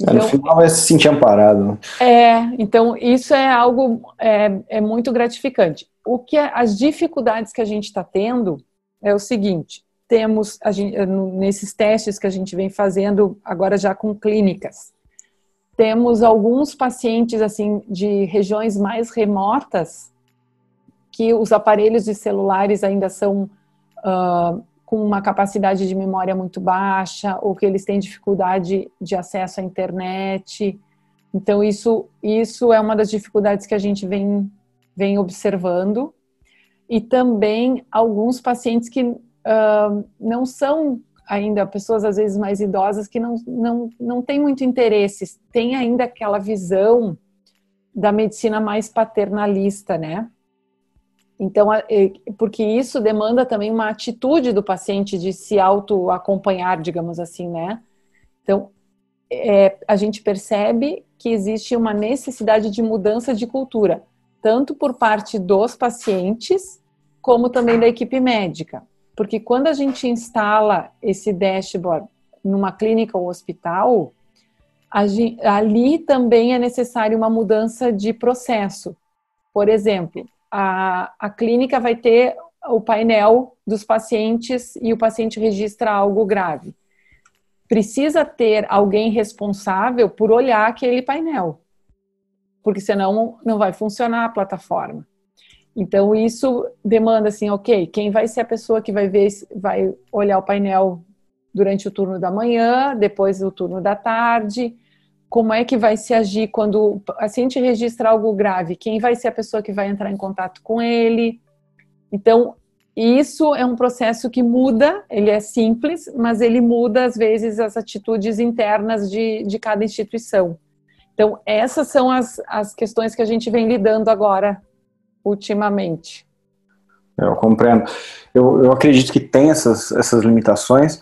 Então, no final vai se sentir amparado. É, então isso é algo é, é muito gratificante. O que é, as dificuldades que a gente está tendo é o seguinte: temos gente, nesses testes que a gente vem fazendo agora já com clínicas, temos alguns pacientes assim de regiões mais remotas que os aparelhos de celulares ainda são uh, com uma capacidade de memória muito baixa ou que eles têm dificuldade de acesso à internet. Então, isso, isso é uma das dificuldades que a gente vem, vem observando. E também alguns pacientes que uh, não são ainda, pessoas às vezes mais idosas, que não, não, não têm muito interesse, têm ainda aquela visão da medicina mais paternalista, né? Então, porque isso demanda também uma atitude do paciente de se auto-acompanhar, digamos assim, né? Então, é, a gente percebe que existe uma necessidade de mudança de cultura, tanto por parte dos pacientes, como também da equipe médica. Porque quando a gente instala esse dashboard numa clínica ou hospital, ali também é necessário uma mudança de processo. Por exemplo, a, a clínica vai ter o painel dos pacientes e o paciente registra algo grave. Precisa ter alguém responsável por olhar aquele painel, porque senão não vai funcionar a plataforma. Então isso demanda assim, ok, quem vai ser a pessoa que vai ver, vai olhar o painel durante o turno da manhã, depois o turno da tarde, como é que vai se agir quando o paciente registra algo grave, quem vai ser a pessoa que vai entrar em contato com ele. Então, isso é um processo que muda, ele é simples, mas ele muda, às vezes, as atitudes internas de, de cada instituição. Então, essas são as, as questões que a gente vem lidando agora, ultimamente. Eu compreendo. Eu, eu acredito que tem essas, essas limitações,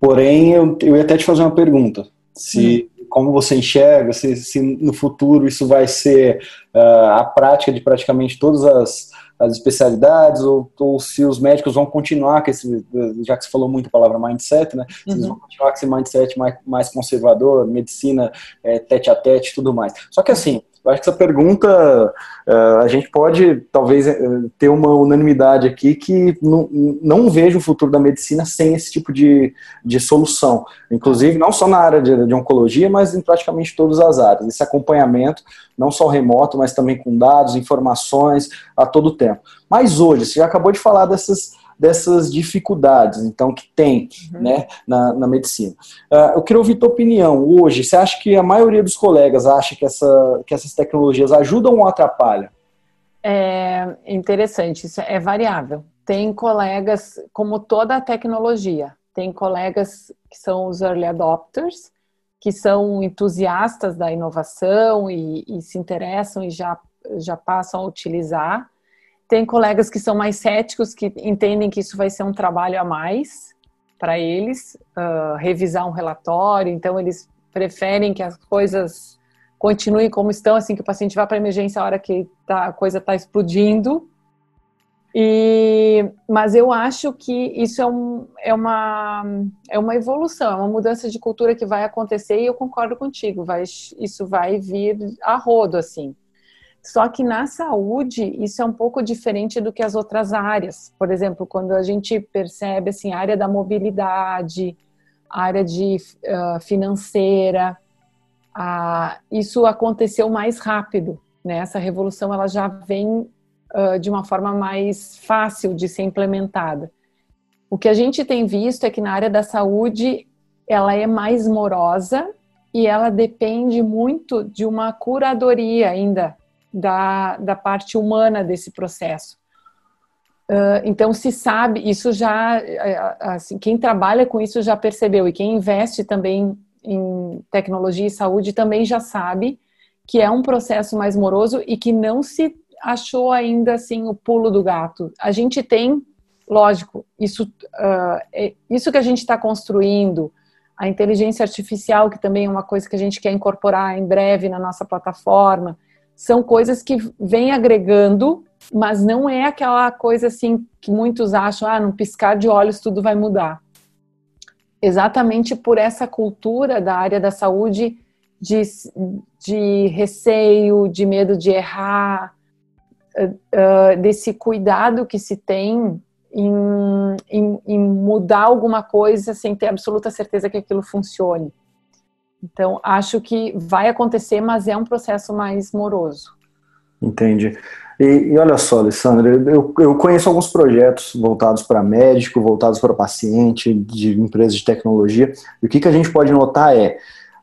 porém, eu, eu ia até te fazer uma pergunta. Se, hum como você enxerga, se, se no futuro isso vai ser uh, a prática de praticamente todas as, as especialidades, ou, ou, se os médicos vão continuar com esse, já que você falou muito a palavra mindset, né? Se eles uhum. vão continuar com esse mindset mais, mais conservador, medicina é, tete a tete e tudo mais. Só que assim, eu acho que essa pergunta uh, a gente pode talvez uh, ter uma unanimidade aqui que não, não vejo o futuro da medicina sem esse tipo de, de solução. Inclusive, não só na área de, de, oncologia, mas em praticamente todas as áreas. Esse acompanhamento, não só remoto, mas também com dados, informações a todo tempo. Mas hoje, você já acabou de falar dessas dessas dificuldades, então, que tem uhum. né, na, na medicina. Uh, eu queria ouvir tua opinião. Hoje, você acha que a maioria dos colegas acha que, essa, que essas tecnologias ajudam ou atrapalham? É interessante, isso é variável. Tem colegas, como toda a tecnologia, tem colegas que são os early adopters, que são entusiastas da inovação e, e se interessam e já, já passam a utilizar. Tem colegas que são mais céticos, que entendem que isso vai ser um trabalho a mais para eles, uh, revisar um relatório, então eles preferem que as coisas continuem como estão, assim, que o paciente vá para emergência a hora que tá, a coisa está explodindo. E, mas eu acho que isso é, um, é, uma, é uma evolução, é uma mudança de cultura que vai acontecer e eu concordo contigo, vai, isso vai vir a rodo, assim. Só que na saúde, isso é um pouco diferente do que as outras áreas. Por exemplo, quando a gente percebe assim, a área da mobilidade, a área de uh, financeira, uh, isso aconteceu mais rápido. Né? Essa revolução ela já vem uh, de uma forma mais fácil de ser implementada. O que a gente tem visto é que na área da saúde ela é mais morosa e ela depende muito de uma curadoria ainda da, da parte humana desse processo. Uh, então se sabe, isso já, eh, assim, quem trabalha com isso já percebeu e quem investe também em tecnologia e saúde também já sabe que é um processo mais moroso e que não se achou ainda assim o pulo do gato. A gente tem, lógico, isso, uh, é, isso que a gente está construindo, a inteligência artificial, que também é uma coisa que a gente quer incorporar em breve na nossa plataforma, são coisas que vêm agregando, mas não é aquela coisa assim que muitos acham, ah, num piscar de olhos tudo vai mudar. Exatamente por essa cultura da área da saúde de, de receio, de medo de errar, uh, desse cuidado que se tem em, em, em mudar alguma coisa sem ter absoluta certeza que aquilo funcione. Então, acho que vai acontecer, mas é um processo mais moroso. Entendi. E, e olha só, Alessandra, eu, eu conheço alguns projetos voltados para médico, voltados para paciente, de empresas de tecnologia, e o que, que a gente pode notar é,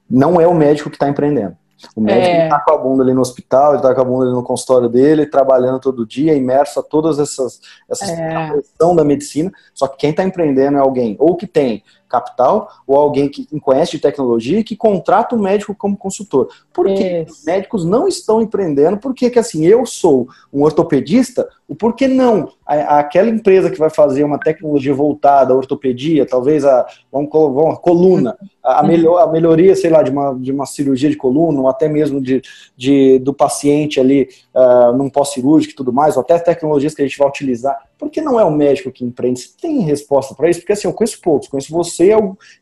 não é o médico que está empreendendo. O médico está é. com a bunda ali no hospital, ele está com a bunda ali no consultório dele, trabalhando todo dia, imerso a todas essas, essas é. da medicina. Só que quem está empreendendo é alguém ou que tem capital ou alguém que conhece de tecnologia que contrata o médico como consultor. Por que os médicos não estão empreendendo? Porque que assim, eu sou um ortopedista, o porquê não? aquela empresa que vai fazer uma tecnologia voltada à ortopedia, talvez a, vamos, vamos, coluna, a, melhor, a melhoria, sei lá, de uma, de uma cirurgia de coluna, ou até mesmo de, de do paciente ali uh, num pós-cirúrgico e tudo mais, ou até tecnologias que a gente vai utilizar. Por que não é o médico que empreende? Você tem resposta para isso? Porque assim, eu conheço poucos, conheço você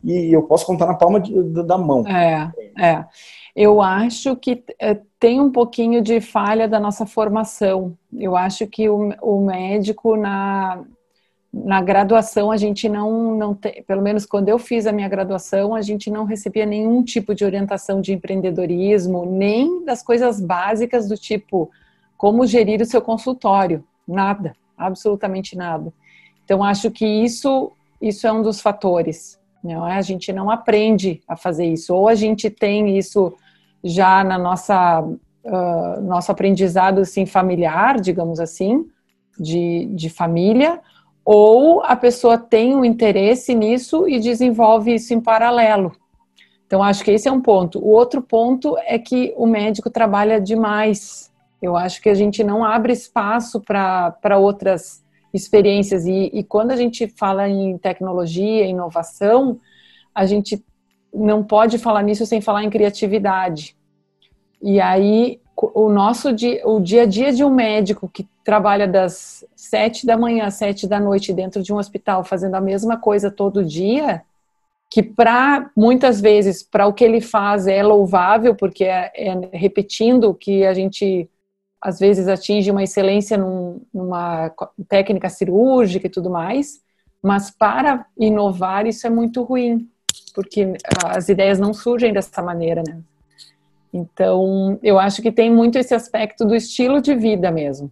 e eu posso contar na palma de, da mão. É, é. Eu acho que é, tem um pouquinho de falha da nossa formação. Eu acho que o, o médico na, na graduação a gente não, não tem, pelo menos quando eu fiz a minha graduação, a gente não recebia nenhum tipo de orientação de empreendedorismo, nem das coisas básicas do tipo como gerir o seu consultório. Nada, absolutamente nada. Então acho que isso, isso é um dos fatores. Não é? A gente não aprende a fazer isso, ou a gente tem isso já na nossa uh, nosso aprendizado assim familiar, digamos assim, de, de família, ou a pessoa tem um interesse nisso e desenvolve isso em paralelo. Então, acho que esse é um ponto. O outro ponto é que o médico trabalha demais. Eu acho que a gente não abre espaço para outras experiências. E, e, quando a gente fala em tecnologia, inovação, a gente não pode falar nisso sem falar em criatividade. E aí, o nosso dia, o dia a dia de um médico que trabalha das sete da manhã às sete da noite dentro de um hospital fazendo a mesma coisa todo dia, que para muitas vezes para o que ele faz é louvável porque é, é, repetindo que a gente às vezes atinge uma excelência num, numa técnica cirúrgica e tudo mais, mas para inovar isso é muito ruim porque as ideias não surgem dessa maneira, né? Então, eu acho que tem muito esse aspecto do estilo de vida mesmo.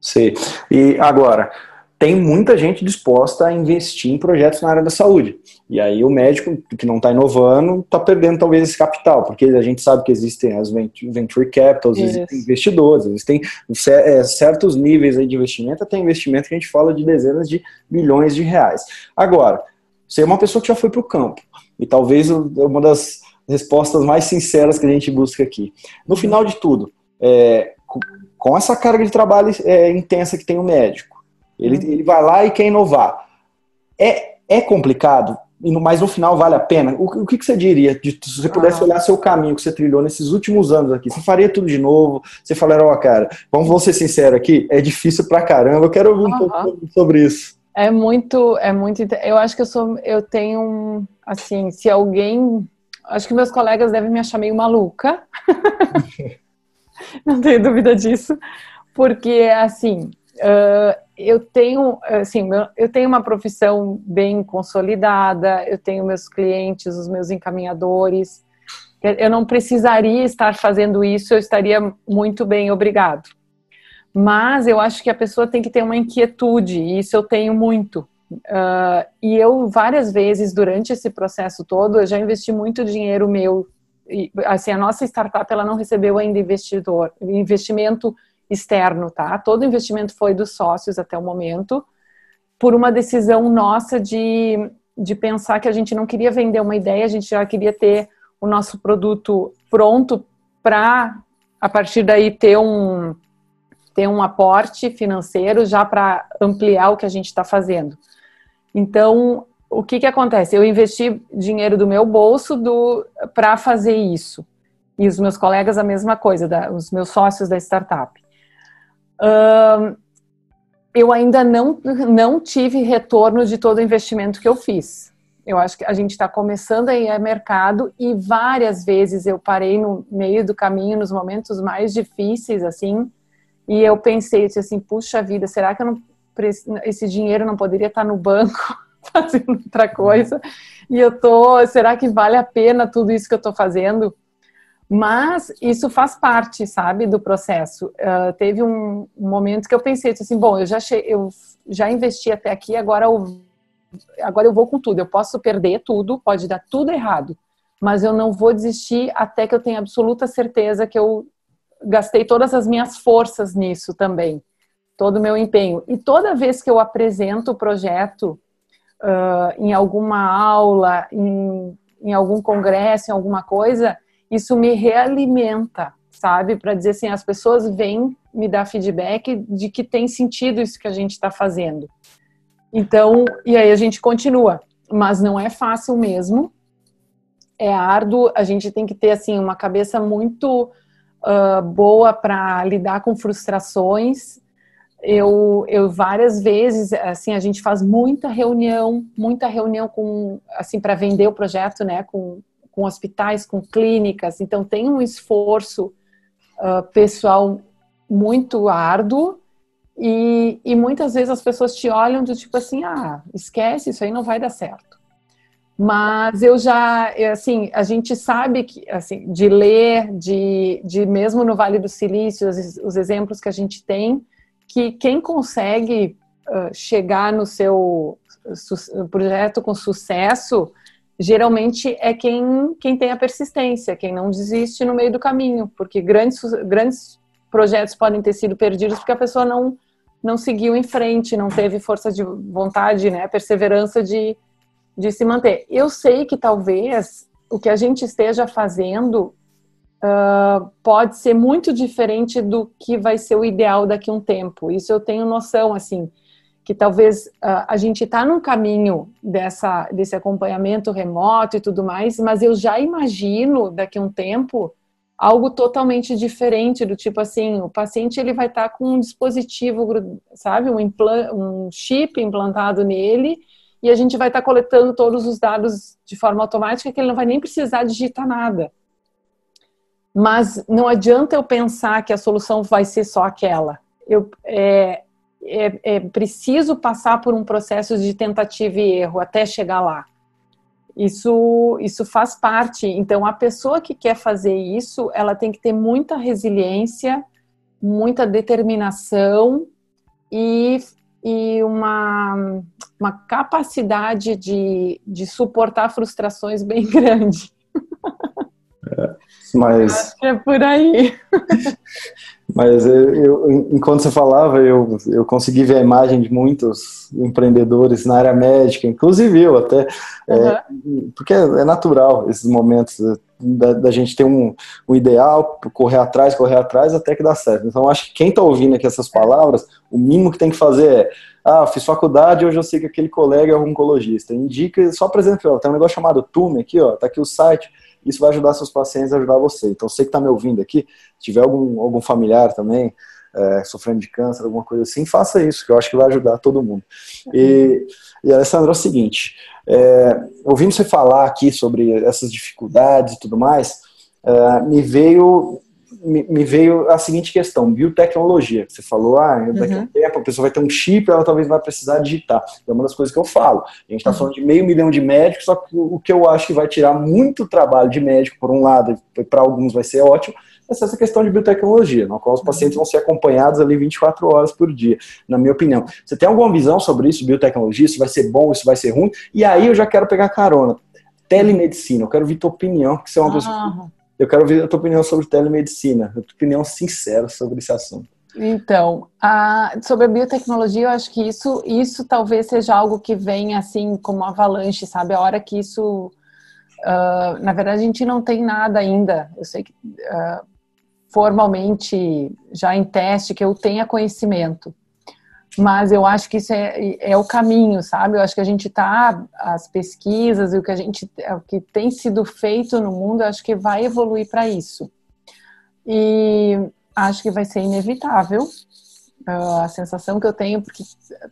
Sim. E agora, tem muita gente disposta a investir em projetos na área da saúde. E aí o médico que não está inovando está perdendo talvez esse capital, porque a gente sabe que existem as venture capitals, Isso. existem investidores, existem é, certos níveis de investimento, até investimento que a gente fala de dezenas de milhões de reais. Agora, você é uma pessoa que já foi para o campo, e talvez uma das respostas mais sinceras que a gente busca aqui. No final de tudo, é, com essa carga de trabalho é, intensa que tem o médico, ele, uhum. ele vai lá e quer inovar. É, é complicado, mas no final vale a pena. O, o que, que, você diria de, se você pudesse ah. olhar seu caminho que você trilhou nesses últimos anos aqui? Você faria tudo de novo? Você falaria, ó, oh, cara, vamos ser sinceros aqui, é difícil pra caramba. Eu quero ouvir um pouco sobre isso. É muito, é muito. Eu acho que eu sou, eu tenho, assim, se alguém acho que meus colegas devem me achar meio maluca. (laughs) Não tenho dúvida disso. Porque, assim, uh, eu tenho, assim, eu tenho uma profissão bem consolidada, eu tenho meus clientes, os meus encaminhadores. Eu não precisaria estar fazendo isso, eu estaria muito bem, obrigado. Mas eu acho que a pessoa tem que ter uma inquietude, e isso eu tenho muito. Uh, e eu, várias vezes, durante esse processo todo, eu já investi muito dinheiro meu. E, assim, a nossa startup, ela não recebeu ainda investidor, investimento externo, tá? Todo investimento foi dos sócios até o momento, por uma decisão nossa de, de pensar que a gente não queria vender uma ideia, a gente já queria ter o nosso produto pronto para, a partir daí, ter um, ter um aporte financeiro já para ampliar o que a gente está fazendo. Então, o que, que acontece? Eu investi dinheiro do meu bolso para fazer isso. E os meus colegas a mesma coisa, da, os meus sócios da startup. Eu ainda não, não tive retorno de todo o investimento que eu fiz. Eu acho que a gente está começando aí a mercado e várias vezes eu parei no meio do caminho, nos momentos mais difíceis, assim, e eu pensei assim, puxa vida, será que não esse dinheiro não poderia estar no banco (laughs) fazendo outra coisa e eu tô, será que vale a pena tudo isso que eu estou fazendo? Mas isso faz parte, sabe, do processo. Uh, teve um, momento que eu pensei assim, bom, eu já eu já investi até aqui, agora eu, agora eu vou com tudo. Eu posso perder tudo, pode dar tudo errado, mas eu não vou desistir até que eu tenha absoluta certeza que eu gastei todas as minhas forças nisso também todo o meu empenho. E toda vez que eu apresento o projeto uh, em alguma aula, em, em algum congresso, em alguma coisa, isso me realimenta, sabe? Para dizer assim, as pessoas vêm me dar feedback de que tem sentido isso que a gente está fazendo. Então, e aí a gente continua, mas não é fácil mesmo. É árduo, a gente tem que ter assim uma cabeça muito uh, boa para lidar com frustrações. Eu, eu várias vezes, assim, a gente faz muita reunião, muita reunião com, assim, para vender o projeto, né, com, com hospitais, com clínicas. Então tem um esforço uh, pessoal muito árduo e, e muitas vezes as pessoas te olham do tipo assim, ah, esquece, isso aí não vai dar certo. Mas eu já, assim, a gente sabe que, assim, de ler, de, de mesmo no Vale do Silício, os, os exemplos que a gente tem, que quem consegue uh, chegar no seu projeto com sucesso, geralmente é quem, quem tem a persistência, quem não desiste no meio do caminho, porque grandes, grandes projetos podem ter sido perdidos porque a pessoa não, não seguiu em frente, não teve força de vontade, né, perseverança de, de se manter. Eu sei que talvez o que a gente esteja fazendo uh, pode ser muito diferente do que vai ser o ideal daqui a um tempo. Isso eu tenho noção, assim, que talvez uh, a gente está num caminho dessa, desse acompanhamento remoto e tudo mais, mas eu já imagino daqui a um tempo algo totalmente diferente do tipo assim, o paciente ele vai estar tá com um dispositivo, sabe, um, um chip implantado nele e a gente vai estar tá coletando todos os dados de forma automática que ele não vai nem precisar digitar nada. Mas não adianta eu pensar que a solução vai ser só aquela. Eu, é, é, é preciso passar por um processo de tentativa e erro até chegar lá. Isso, isso faz parte. Então, a pessoa que quer fazer isso, ela tem que ter muita resiliência, muita determinação e e uma, uma capacidade de, de suportar frustrações bem (laughs) grande. É, mas... Acho que é por aí. (laughs) Mas eu, eu, enquanto você falava, eu, eu consegui ver a imagem de muitos empreendedores na área médica, inclusive eu até, uhum. é, porque é natural esses momentos da, da gente ter um, um, ideal, correr atrás, correr atrás, até que dá certo. Então, acho que quem está ouvindo aqui essas palavras, o mínimo que tem que fazer é, ah, fiz faculdade, hoje eu sei que aquele colega é oncologista. Indica, só por exemplo, tem um negócio chamado Tume aqui, ó, tá aqui o site, isso vai ajudar seus pacientes a ajudar você. Então, você que está me ouvindo aqui, tiver algum, algum familiar também, é, sofrendo de câncer, alguma coisa assim, faça isso, que eu acho que vai ajudar todo mundo. E, e Alessandro, é o seguinte, é, ouvindo você falar aqui sobre essas dificuldades e tudo mais, é, me veio me, veio a seguinte questão, biotecnologia. Você falou, ah, daqui a uhum. um tempo a pessoa vai ter um chip, ela talvez vai precisar digitar. É uma das coisas que eu falo. A gente está uhum. falando de meio milhão de médicos, só que o que eu acho que vai tirar muito trabalho de médico, por um lado, e para alguns vai ser ótimo, é essa questão de biotecnologia, na qual os pacientes vão ser acompanhados ali 24 horas por dia, na minha opinião. Você tem alguma visão sobre isso, biotecnologia? Isso vai ser bom, isso vai ser ruim? E aí eu já quero pegar carona. Telemedicina, eu quero ouvir tua opinião, que você é uma pessoa. Eu quero ouvir a tua opinião sobre telemedicina, a tua opinião sincera sobre esse assunto. Então, a, sobre a biotecnologia, eu acho que isso, isso talvez seja algo que vem assim como avalanche, sabe? A hora que isso. Uh, na verdade, a gente não tem nada ainda. Eu sei que uh, formalmente já em teste que eu tenha conhecimento. Mas eu acho que isso é, é o caminho, sabe? Eu acho que a gente está, as pesquisas e o que a gente, o que tem sido feito no mundo, eu acho que vai evoluir para isso. E acho que vai ser inevitável. Uh, a sensação que eu tenho, porque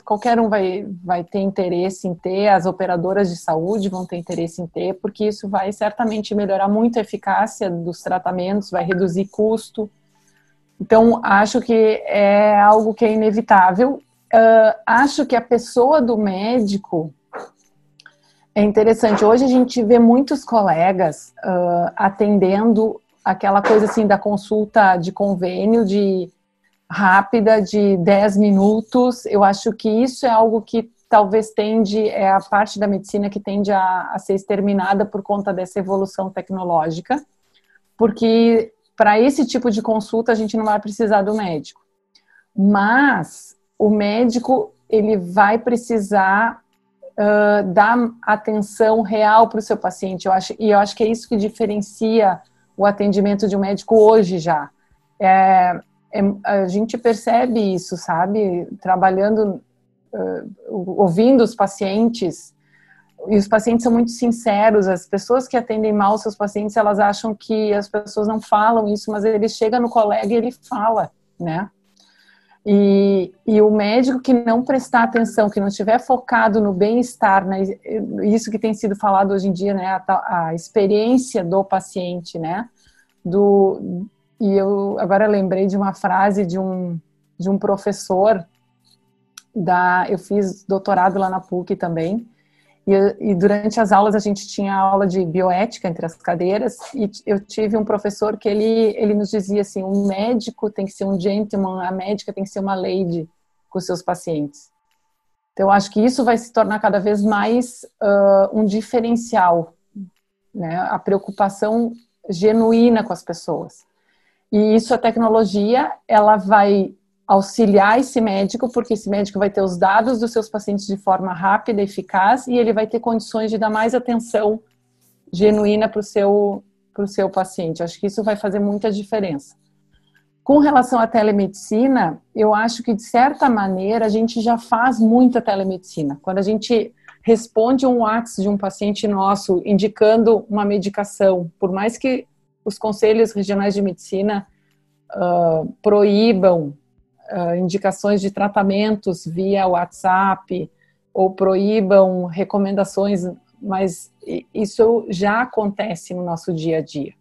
qualquer um vai, vai ter interesse em ter, as operadoras de saúde vão ter interesse em ter, porque isso vai certamente melhorar muito a eficácia dos tratamentos, vai reduzir custo. Então, acho que é algo que é inevitável. Uh, acho que a pessoa do médico é interessante. Hoje a gente vê muitos colegas uh, atendendo aquela coisa assim da consulta de convênio de rápida de 10 minutos. Eu acho que isso é algo que talvez tende, é a parte da medicina que tende a, a ser exterminada por conta dessa evolução tecnológica, porque para esse tipo de consulta a gente não vai precisar do médico. Mas o médico, ele vai precisar uh, dar atenção real para o seu paciente. Eu acho, e eu acho que é isso que diferencia o atendimento de um médico hoje já. É, é, a gente percebe isso, sabe? Trabalhando, uh, ouvindo os pacientes, e os pacientes são muito sinceros. As pessoas que atendem mal seus pacientes, elas acham que as pessoas não falam isso, mas ele chega no colega e ele fala, né? E, e o médico que não prestar atenção, que não estiver focado no bem-estar, né, isso que tem sido falado hoje em dia, né, a, a experiência do paciente, né, do, e eu agora lembrei de uma frase de um, de um professor da, eu fiz doutorado lá na PUC também, e, e, durante as aulas a gente tinha aula de bioética entre as cadeiras e eu tive um professor que ele, ele nos dizia assim, um médico tem que ser um gentleman, a médica tem que ser uma lady com seus pacientes. Então eu acho que isso vai se tornar cada vez mais uh, um diferencial, né? A preocupação genuína com as pessoas. E isso a tecnologia ela vai auxiliar esse médico, porque esse médico vai ter os dados dos seus pacientes de forma rápida e eficaz e ele vai ter condições de dar mais atenção genuína para o seu, pro seu paciente. Acho que isso vai fazer muita diferença. Com relação à telemedicina, eu acho que, de certa maneira, a gente já faz muita telemedicina. Quando a gente responde um WhatsApp de um paciente nosso indicando uma medicação, por mais que os conselhos regionais de medicina uh, proíbam uh, indicações de tratamentos via WhatsApp ou proíbam recomendações, mas isso já acontece no nosso dia a dia.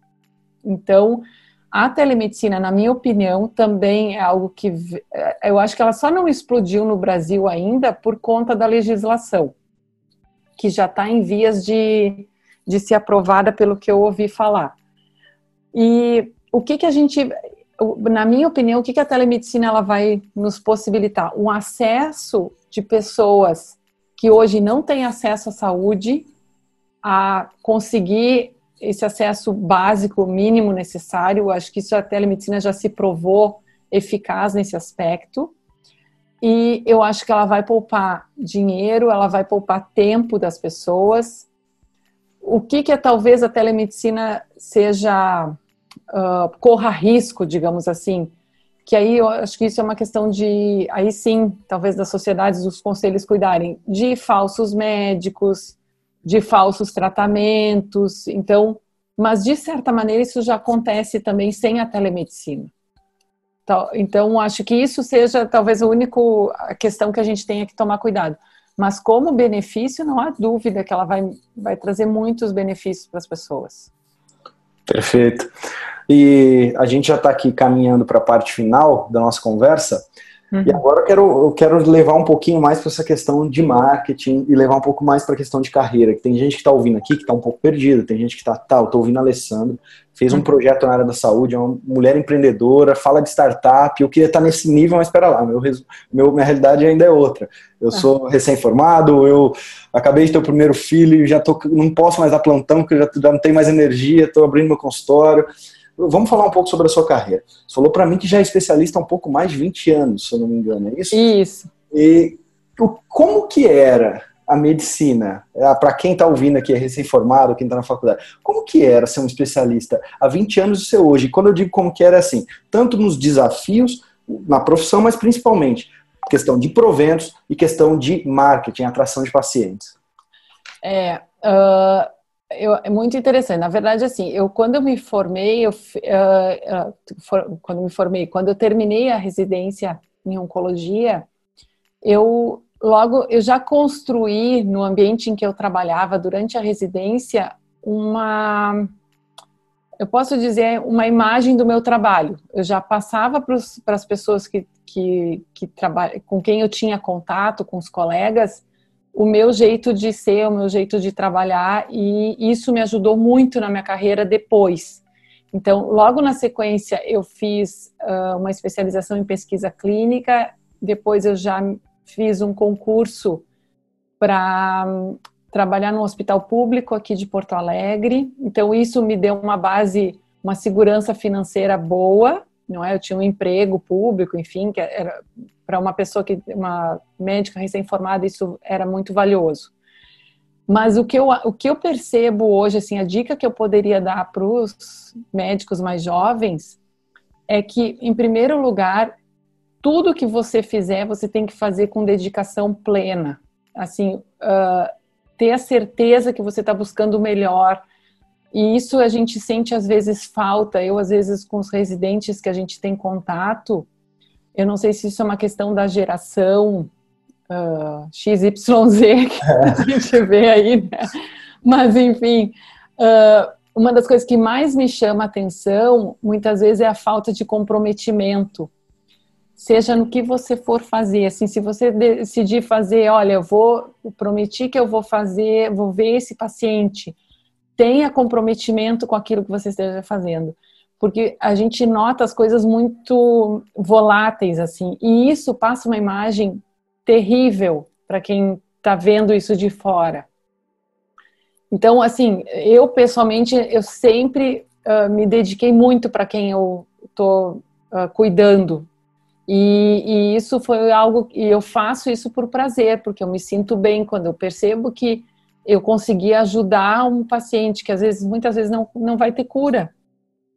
Então, a telemedicina, na minha opinião, também é algo que eh, eu acho que ela só não explodiu no Brasil ainda por conta da legislação, que já está em vias de, de ser aprovada pelo que eu ouvi falar. E o que, que a gente na minha opinião, o que a telemedicina ela vai nos possibilitar? Um acesso de pessoas que hoje não têm acesso à saúde a conseguir esse acesso básico, mínimo necessário. Acho que isso a telemedicina já se provou eficaz nesse aspecto. E eu acho que ela vai poupar dinheiro, ela vai poupar tempo das pessoas. O que, que é talvez a telemedicina seja uh, corra risco, digamos assim, que aí eu acho que isso é uma questão de, aí sim, talvez das sociedades, dos conselhos cuidarem de falsos médicos, de falsos tratamentos, então, mas de certa maneira isso já acontece também sem a telemedicina. Então acho que isso seja talvez a única questão que a gente tenha que tomar cuidado. Mas como benefício, não há dúvida que ela vai, vai trazer muitos benefícios para as pessoas. Perfeito. E a gente já está aqui caminhando para a parte final da nossa conversa. Uhum. E agora eu quero, eu quero levar um pouquinho mais para essa questão de marketing e levar um pouco mais para a questão de carreira. Que tem gente que está ouvindo aqui que está um pouco perdida, tem gente que está, tá, eu estou ouvindo a Alessandro, fez um uhum. projeto na área da saúde, é uma mulher empreendedora, fala de startup, eu queria estar tá nesse nível, mas espera lá, meu, meu, minha realidade ainda é outra. Eu tá. sou recém-formado, eu acabei de ter o primeiro filho, já tô, não posso mais dar plantão, porque eu já, já não tenho mais energia, estou abrindo meu consultório. Vamos falar um pouco sobre a sua carreira. Você falou para mim que já é especialista há um pouco mais de 20 anos, se eu não me engano, é isso? Isso. E como que era a medicina, é, para quem está ouvindo aqui, é recém-formado, quem está na faculdade, como que era ser um especialista há 20 anos e ser hoje? E quando eu digo como que era, assim, tanto nos desafios, na profissão, mas principalmente questão de proventos e questão de marketing, atração de pacientes. É, uh, eu, é muito interessante. Na verdade, assim, eu quando eu me formei, eu, uh, uh, for, quando me formei, quando eu terminei a residência em oncologia, eu logo eu já construí no ambiente em que eu trabalhava durante a residência uma eu posso dizer uma imagem do meu trabalho. Eu já passava para as pessoas que, que, que trabalham, com quem eu tinha contato, com os colegas, o meu jeito de ser, o meu jeito de trabalhar, e isso me ajudou muito na minha carreira depois. Então, logo na sequência, eu fiz uh, uma especialização em pesquisa clínica, depois eu já fiz um concurso para um, trabalhar no hospital público aqui de Porto Alegre. Então, isso me deu uma base, uma segurança financeira boa, não é? Eu tinha um emprego público, enfim, que era para uma pessoa que uma médica recém-formada isso era muito valioso. Mas o que eu, o que eu percebo hoje, assim, a dica que eu poderia dar para os médicos mais jovens é que, em primeiro lugar, tudo que você fizer, você tem que fazer com dedicação plena. Assim, uh, ter a certeza que você está buscando o melhor. E isso a gente sente às vezes falta. Eu, às vezes, com os residentes que a gente tem contato, eu não sei se isso é uma questão da geração uh, XYZ que a gente vê aí, né? Mas, enfim, uh, uma das coisas que mais me chama a atenção, muitas vezes, é a falta de comprometimento. Seja no que você for fazer, assim, se você decidir fazer, olha, eu vou, eu prometi que eu vou fazer, vou ver esse paciente, tenha comprometimento com aquilo que você esteja fazendo porque a gente nota as coisas muito voláteis assim, e isso passa uma imagem terrível para quem está vendo isso de fora. Então, assim, eu pessoalmente, eu sempre uh, me dediquei muito para quem eu estou uh, cuidando. E, e, isso foi algo, e eu faço isso por prazer, porque eu me sinto bem quando eu percebo que eu consegui ajudar um paciente que às vezes, muitas vezes não, não vai ter cura,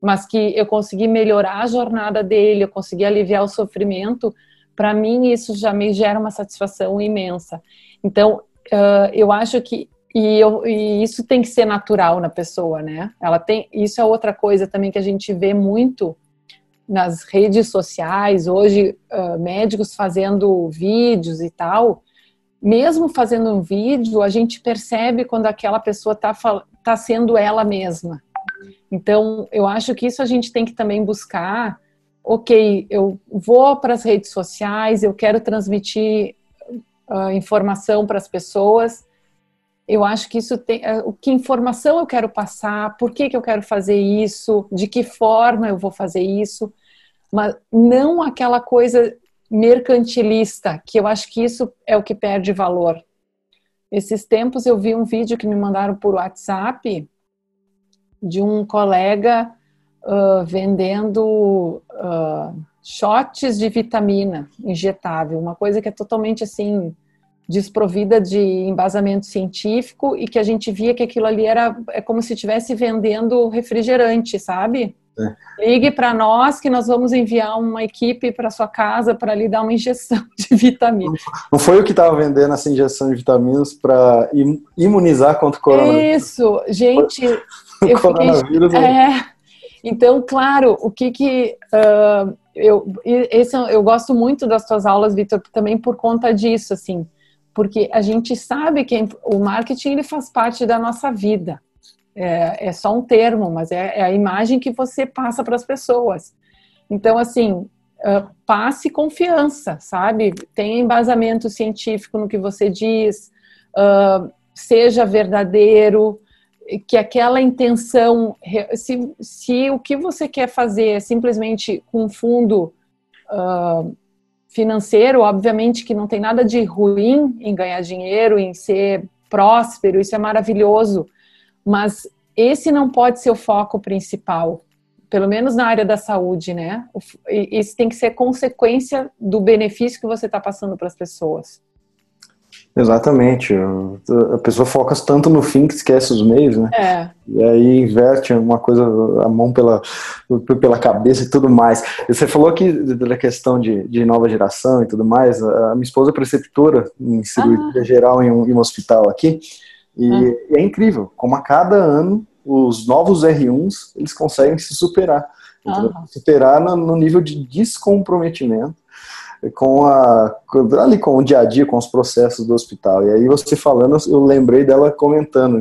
mas que eu consegui melhorar a jornada dele, eu consegui aliviar o sofrimento, para mim isso já me gera uma satisfação imensa. Então, uh, eu acho que e, eu, e, isso tem que ser natural na pessoa, né? Ela tem, isso é outra coisa também que a gente vê muito nas redes sociais hoje, uh, médicos fazendo vídeos e tal. Mesmo fazendo um vídeo, a gente percebe quando aquela pessoa está tá sendo ela mesma. Então, eu acho que isso a gente tem que também buscar. Ok, eu vou para as redes sociais, eu quero transmitir uh, informação para as pessoas. Eu acho que isso tem. Uh, que informação eu quero passar, por que, que eu quero fazer isso, de que forma eu vou fazer isso, mas não aquela coisa mercantilista, que eu acho que isso é o que perde valor. Esses tempos eu vi um vídeo que me mandaram por WhatsApp de um colega uh, vendendo uh, shots de vitamina injetável, uma coisa que é totalmente assim desprovida de embasamento científico e que a gente via que aquilo ali era é como se estivesse vendendo refrigerante, sabe? É. Ligue para nós que nós vamos enviar uma equipe para sua casa para lhe dar uma injeção (laughs) de vitamina. Não foi o que estava vendendo essa injeção de vitaminas para imunizar contra o coronavírus? Isso, gente. O coronavírus. Fiquei, é, então, claro, o que que uh, eu esse eu gosto muito das suas aulas, Vitor, também por conta disso, assim, porque a gente sabe que o marketing ele faz parte da nossa vida. É, é só um termo, mas é, é a imagem que você passa para as pessoas. Então, assim, uh, passe confiança, sabe? Tenha embasamento científico no que você diz, uh, seja verdadeiro, que aquela intenção, se, se o que você quer fazer é simplesmente com um fundo uh, financeiro, obviamente que não tem nada de ruim em ganhar dinheiro, em ser próspero, isso é maravilhoso, mas esse não pode ser o foco principal, pelo menos na área da saúde, né? Isso tem que ser consequência do benefício que você está passando para as pessoas. Exatamente. A pessoa foca tanto no fim que esquece os meios, né? É. E aí inverte uma coisa, a mão pela, pela cabeça e tudo mais. Você falou aqui da questão de, de nova geração e tudo mais. A minha esposa é preceptora em cirurgia ah. geral em um, em um, hospital aqui. E, ah. é incrível como a cada ano os novos R1s eles conseguem se superar. Ah. Superar no, no nível de descomprometimento com a ali com o dia a dia, com os processos do hospital. E aí você falando, eu lembrei dela comentando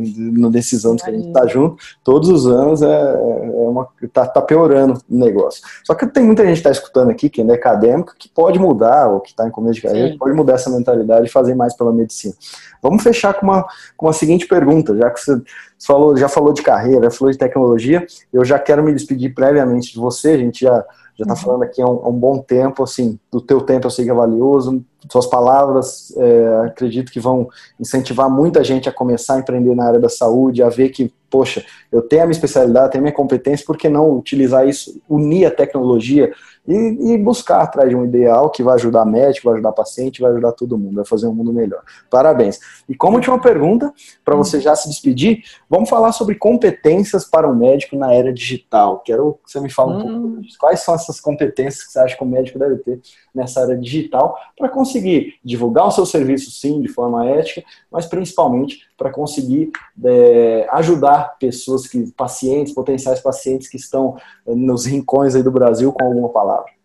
nesses anos que a gente está junto, todos os anos é, é uma tá, tá, piorando o negócio. Só que tem muita gente que está escutando aqui, que ainda é acadêmico, que pode mudar, ou que está em começo de carreira, pode mudar essa mentalidade e fazer mais pela medicina. Vamos fechar com uma, com uma seguinte pergunta, já que você falou, já falou de carreira, falou de tecnologia, eu já quero me despedir previamente de você, a gente já já está uhum. falando aqui há um, há um, bom tempo, assim, do teu tempo eu sei que é valioso, suas palavras é, acredito que vão incentivar muita gente a começar a empreender na área da saúde, a ver que, poxa, eu tenho a minha especialidade, tenho a minha competência, por que não utilizar isso, unir a tecnologia, e, e, buscar atrás de um ideal que vai ajudar médico, vai ajudar paciente, vai ajudar todo mundo, vai fazer um mundo melhor. Parabéns. E como última pergunta, para você já se despedir, vamos falar sobre competências para um médico na era digital. Quero que você me fale um hum. pouco. Quais são essas competências que você acha que o médico deve ter nessa era digital para conseguir divulgar o seu serviço, sim, de forma ética, mas principalmente para conseguir é, ajudar pessoas que, pacientes, potenciais pacientes que estão nos rincões aí do Brasil com alguma palavra?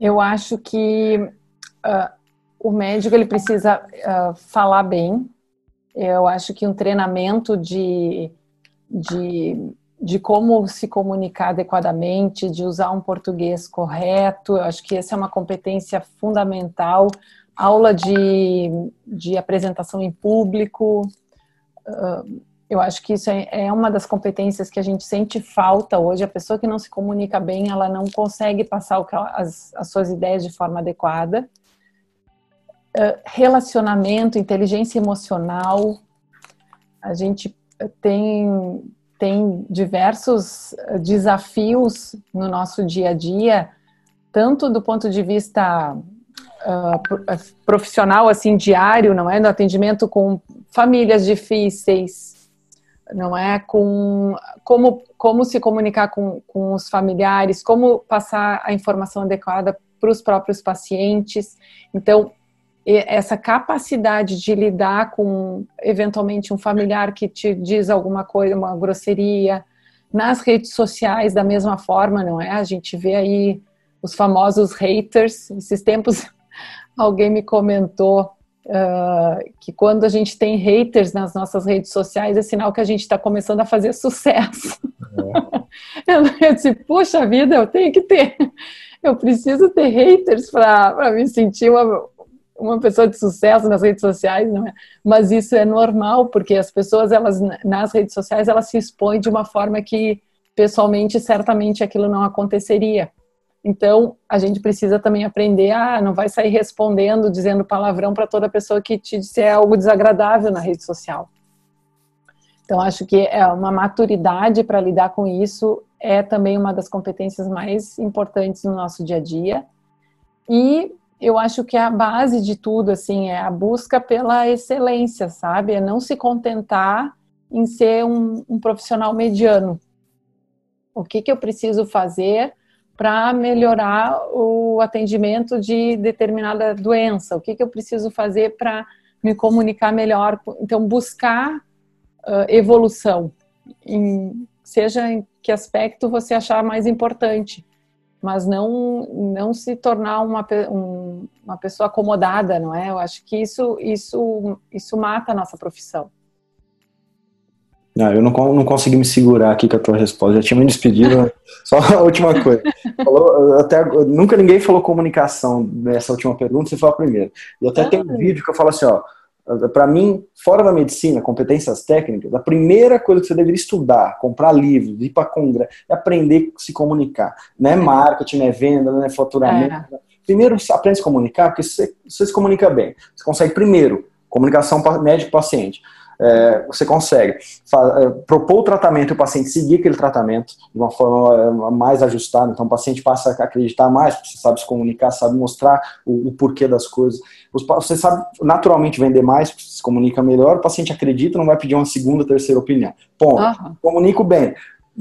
Eu acho que uh, o médico ele precisa uh, falar bem. Eu acho que um treinamento de, de, de como se comunicar adequadamente, de usar um português correto, eu acho que essa é uma competência fundamental. Aula de, de apresentação em público, eu acho que isso é, é, uma das competências que a gente sente falta hoje. A pessoa que não se comunica bem, ela não consegue passar ela, as, as, suas ideias de forma adequada. Uh, relacionamento, inteligência emocional. A gente tem, tem diversos desafios no nosso dia a dia, tanto do ponto de vista uh, profissional, assim, diário, não é? No atendimento com famílias difíceis, não é? Com como, como se comunicar com, com os familiares, como passar a informação adequada para os próprios pacientes. Então, essa capacidade de lidar com, eventualmente, um familiar que te diz alguma coisa, uma grosseria, nas redes sociais, da mesma forma, não é? A gente vê aí os famosos haters. Esses tempos, (laughs) alguém me comentou Uh, que quando a gente tem haters nas nossas redes sociais é sinal que a gente está começando a fazer sucesso. É. (laughs) eu, eu disse, puxa vida, eu tenho que ter, eu preciso ter haters para me sentir uma, uma pessoa de sucesso nas redes sociais, não é? Mas isso é normal, porque as pessoas, elas nas redes sociais, elas se expõem de uma forma que pessoalmente, certamente aquilo não aconteceria. Então, a gente precisa também aprender a não vai sair respondendo, dizendo palavrão para toda pessoa que te disser algo desagradável na rede social. Então, acho que é uma maturidade para lidar com isso é também uma das competências mais importantes no nosso dia a dia. E eu acho que a base de tudo, assim, é a busca pela excelência, sabe? É não se contentar em ser um, um profissional mediano. O que, que eu preciso fazer para melhorar o atendimento de determinada doença? O que, que eu preciso fazer para me comunicar melhor? Então, buscar uh, evolução, em, seja em que aspecto você achar mais importante, mas não não se tornar uma, um, uma pessoa acomodada, não é? Eu acho que isso isso isso mata a nossa profissão. Não, eu não, não consegui me segurar aqui com a tua resposta. Já tinha me despedido. (laughs) Só a última coisa. Falou, até, nunca ninguém falou comunicação nessa última pergunta, você falou a primeira. E até ah. tem um vídeo que eu falo assim, ó. Para mim, fora da medicina, competências técnicas, a primeira coisa que você deveria estudar, comprar livros, ir para congresso, é aprender a se comunicar. Não é marketing, não é venda, não é faturamento. É. Primeiro, aprende a se comunicar, porque você, você se comunica bem. Você consegue, primeiro, comunicação médico-paciente é, você consegue é, propor o tratamento e o paciente seguir aquele tratamento de uma forma é, mais ajustada. Então, o paciente passa a acreditar mais, você sabe se comunicar, sabe mostrar o, o porquê das coisas. Você sabe naturalmente vender mais, se comunica melhor, o paciente acredita, não vai pedir uma segunda, terceira opinião. Ponto. Uhum. Comunico bem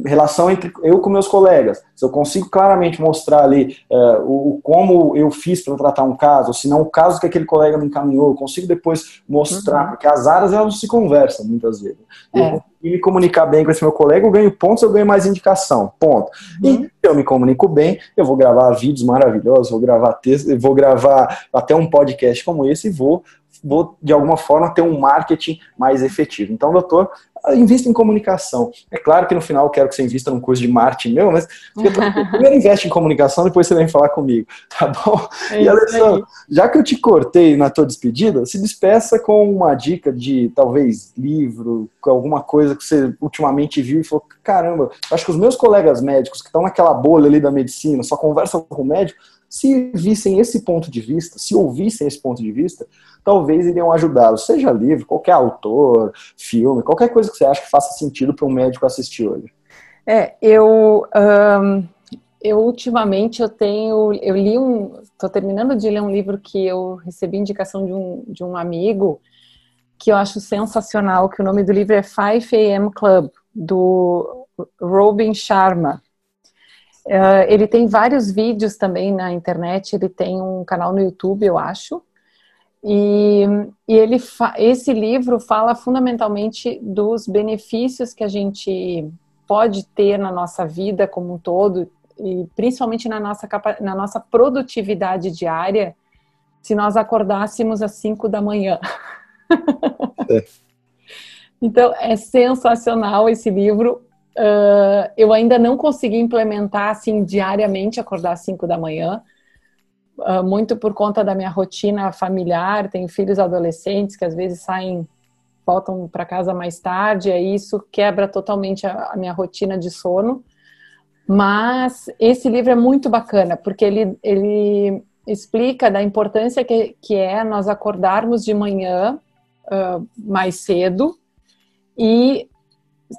relação entre eu com meus colegas. Se eu consigo claramente mostrar ali uh, o, como eu fiz para tratar um caso, ou se não o caso que aquele colega me encaminhou, eu consigo depois mostrar, uhum. porque as áreas elas se conversam muitas vezes. É. E me comunicar bem com esse meu colega, eu ganho pontos, eu ganho mais indicação. Ponto. Uhum. E eu me comunico bem, eu vou gravar vídeos maravilhosos, vou gravar textos, vou gravar até um podcast como esse e vou vou, de alguma forma, ter um marketing mais efetivo. Então, doutor, invista em comunicação. É claro que no final eu quero que você invista num curso de marketing meu, mas (laughs) primeiro investe em comunicação, depois você vem falar comigo, (laughs) tá bom? É e Alessandro, já que eu te cortei na tua despedida, se despeça com uma dica de talvez livro, alguma coisa que você ultimamente viu e falou: caramba, acho que os meus colegas médicos que estão naquela bolha ali da medicina, só conversam com o médico, se vissem esse ponto de vista, se ouvissem esse ponto de vista, talvez iriam ajudá-los, seja livro, qualquer autor, filme, qualquer coisa que você acha que faça sentido para um médico assistir hoje. É, eu um, eu ultimamente eu tenho, eu li um, estou terminando de ler um livro que eu recebi indicação de um, de um amigo que eu acho sensacional, que o nome do livro é 5 AM Club, do Robin Sharma. Uh, ele tem vários vídeos também na internet, ele tem um canal no YouTube, eu acho. E, e ele esse livro fala fundamentalmente dos benefícios que a gente pode ter na nossa vida como um todo, e principalmente na nossa, na nossa produtividade diária, se nós acordássemos às 5 da manhã. É. (laughs) então, é sensacional esse livro. Uh, eu ainda não consegui implementar assim diariamente acordar às 5 da manhã, uh, muito por conta da minha rotina familiar. Tenho filhos adolescentes que às vezes saem, voltam para casa mais tarde, e isso quebra totalmente a, a minha rotina de sono. Mas esse livro é muito bacana, porque ele, ele explica da importância que, que é nós acordarmos de manhã uh, mais cedo e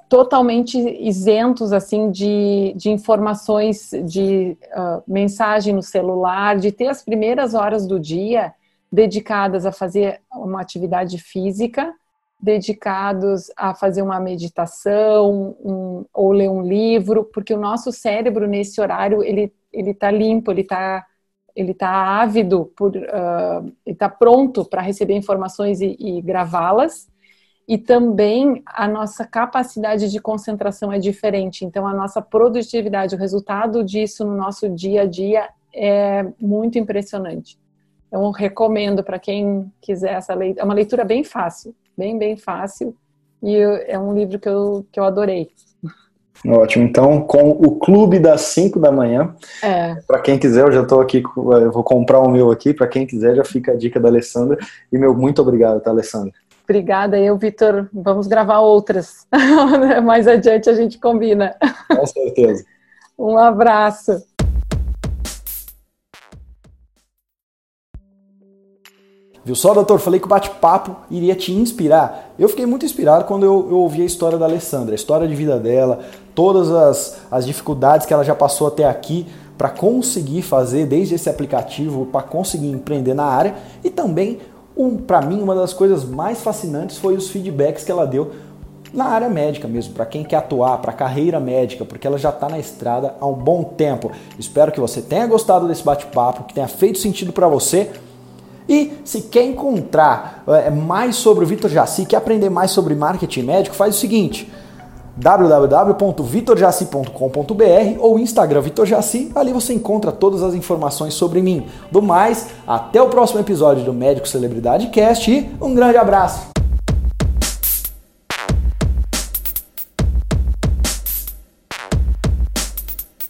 totalmente isentos assim de, de informações de uh, mensagem no celular, de ter as primeiras horas do dia dedicadas a fazer uma atividade física, dedicados a fazer uma meditação um, ou ler um livro, porque o nosso cérebro nesse horário ele ele está limpo, ele está ele está ávido por, uh, está pronto para receber informações e, e gravá-las e também a nossa capacidade de concentração é diferente. Então, a nossa produtividade, o resultado disso no nosso dia a dia é muito impressionante. Então, recomendo para quem quiser essa leitura. É uma leitura bem fácil, bem, bem fácil. E é um livro que eu, que eu adorei. Ótimo. Então, com o Clube das 5 da manhã. É. Para quem quiser, eu já estou aqui, eu vou comprar o meu aqui. Para quem quiser, já fica a dica da Alessandra. E meu muito obrigado, tá, Alessandra? Obrigada, eu, Vitor. Vamos gravar outras. (laughs) Mais adiante a gente combina. Com certeza. um abraço. Viu só, doutor? Falei que o bate-papo iria te inspirar. Eu fiquei muito inspirado quando eu, eu, ouvi a história da Alessandra, a história de vida dela, todas as, as dificuldades que ela já passou até aqui para conseguir fazer desde esse aplicativo, para conseguir empreender na área e também um, para mim, uma das coisas mais fascinantes foi os feedbacks que ela deu na área médica mesmo, para quem quer atuar, para carreira médica, porque ela já está na estrada há um bom tempo. Espero que você tenha gostado desse bate-papo, que tenha feito sentido para você. E se quer encontrar é, mais sobre o Vitor Jaci, quer aprender mais sobre marketing médico, faz o seguinte www.vitorjaci.com.br ou Instagram Vitor Jaci. Ali você encontra todas as informações sobre mim. Do mais, até o próximo episódio do Médico Celebridade Cast e um grande abraço!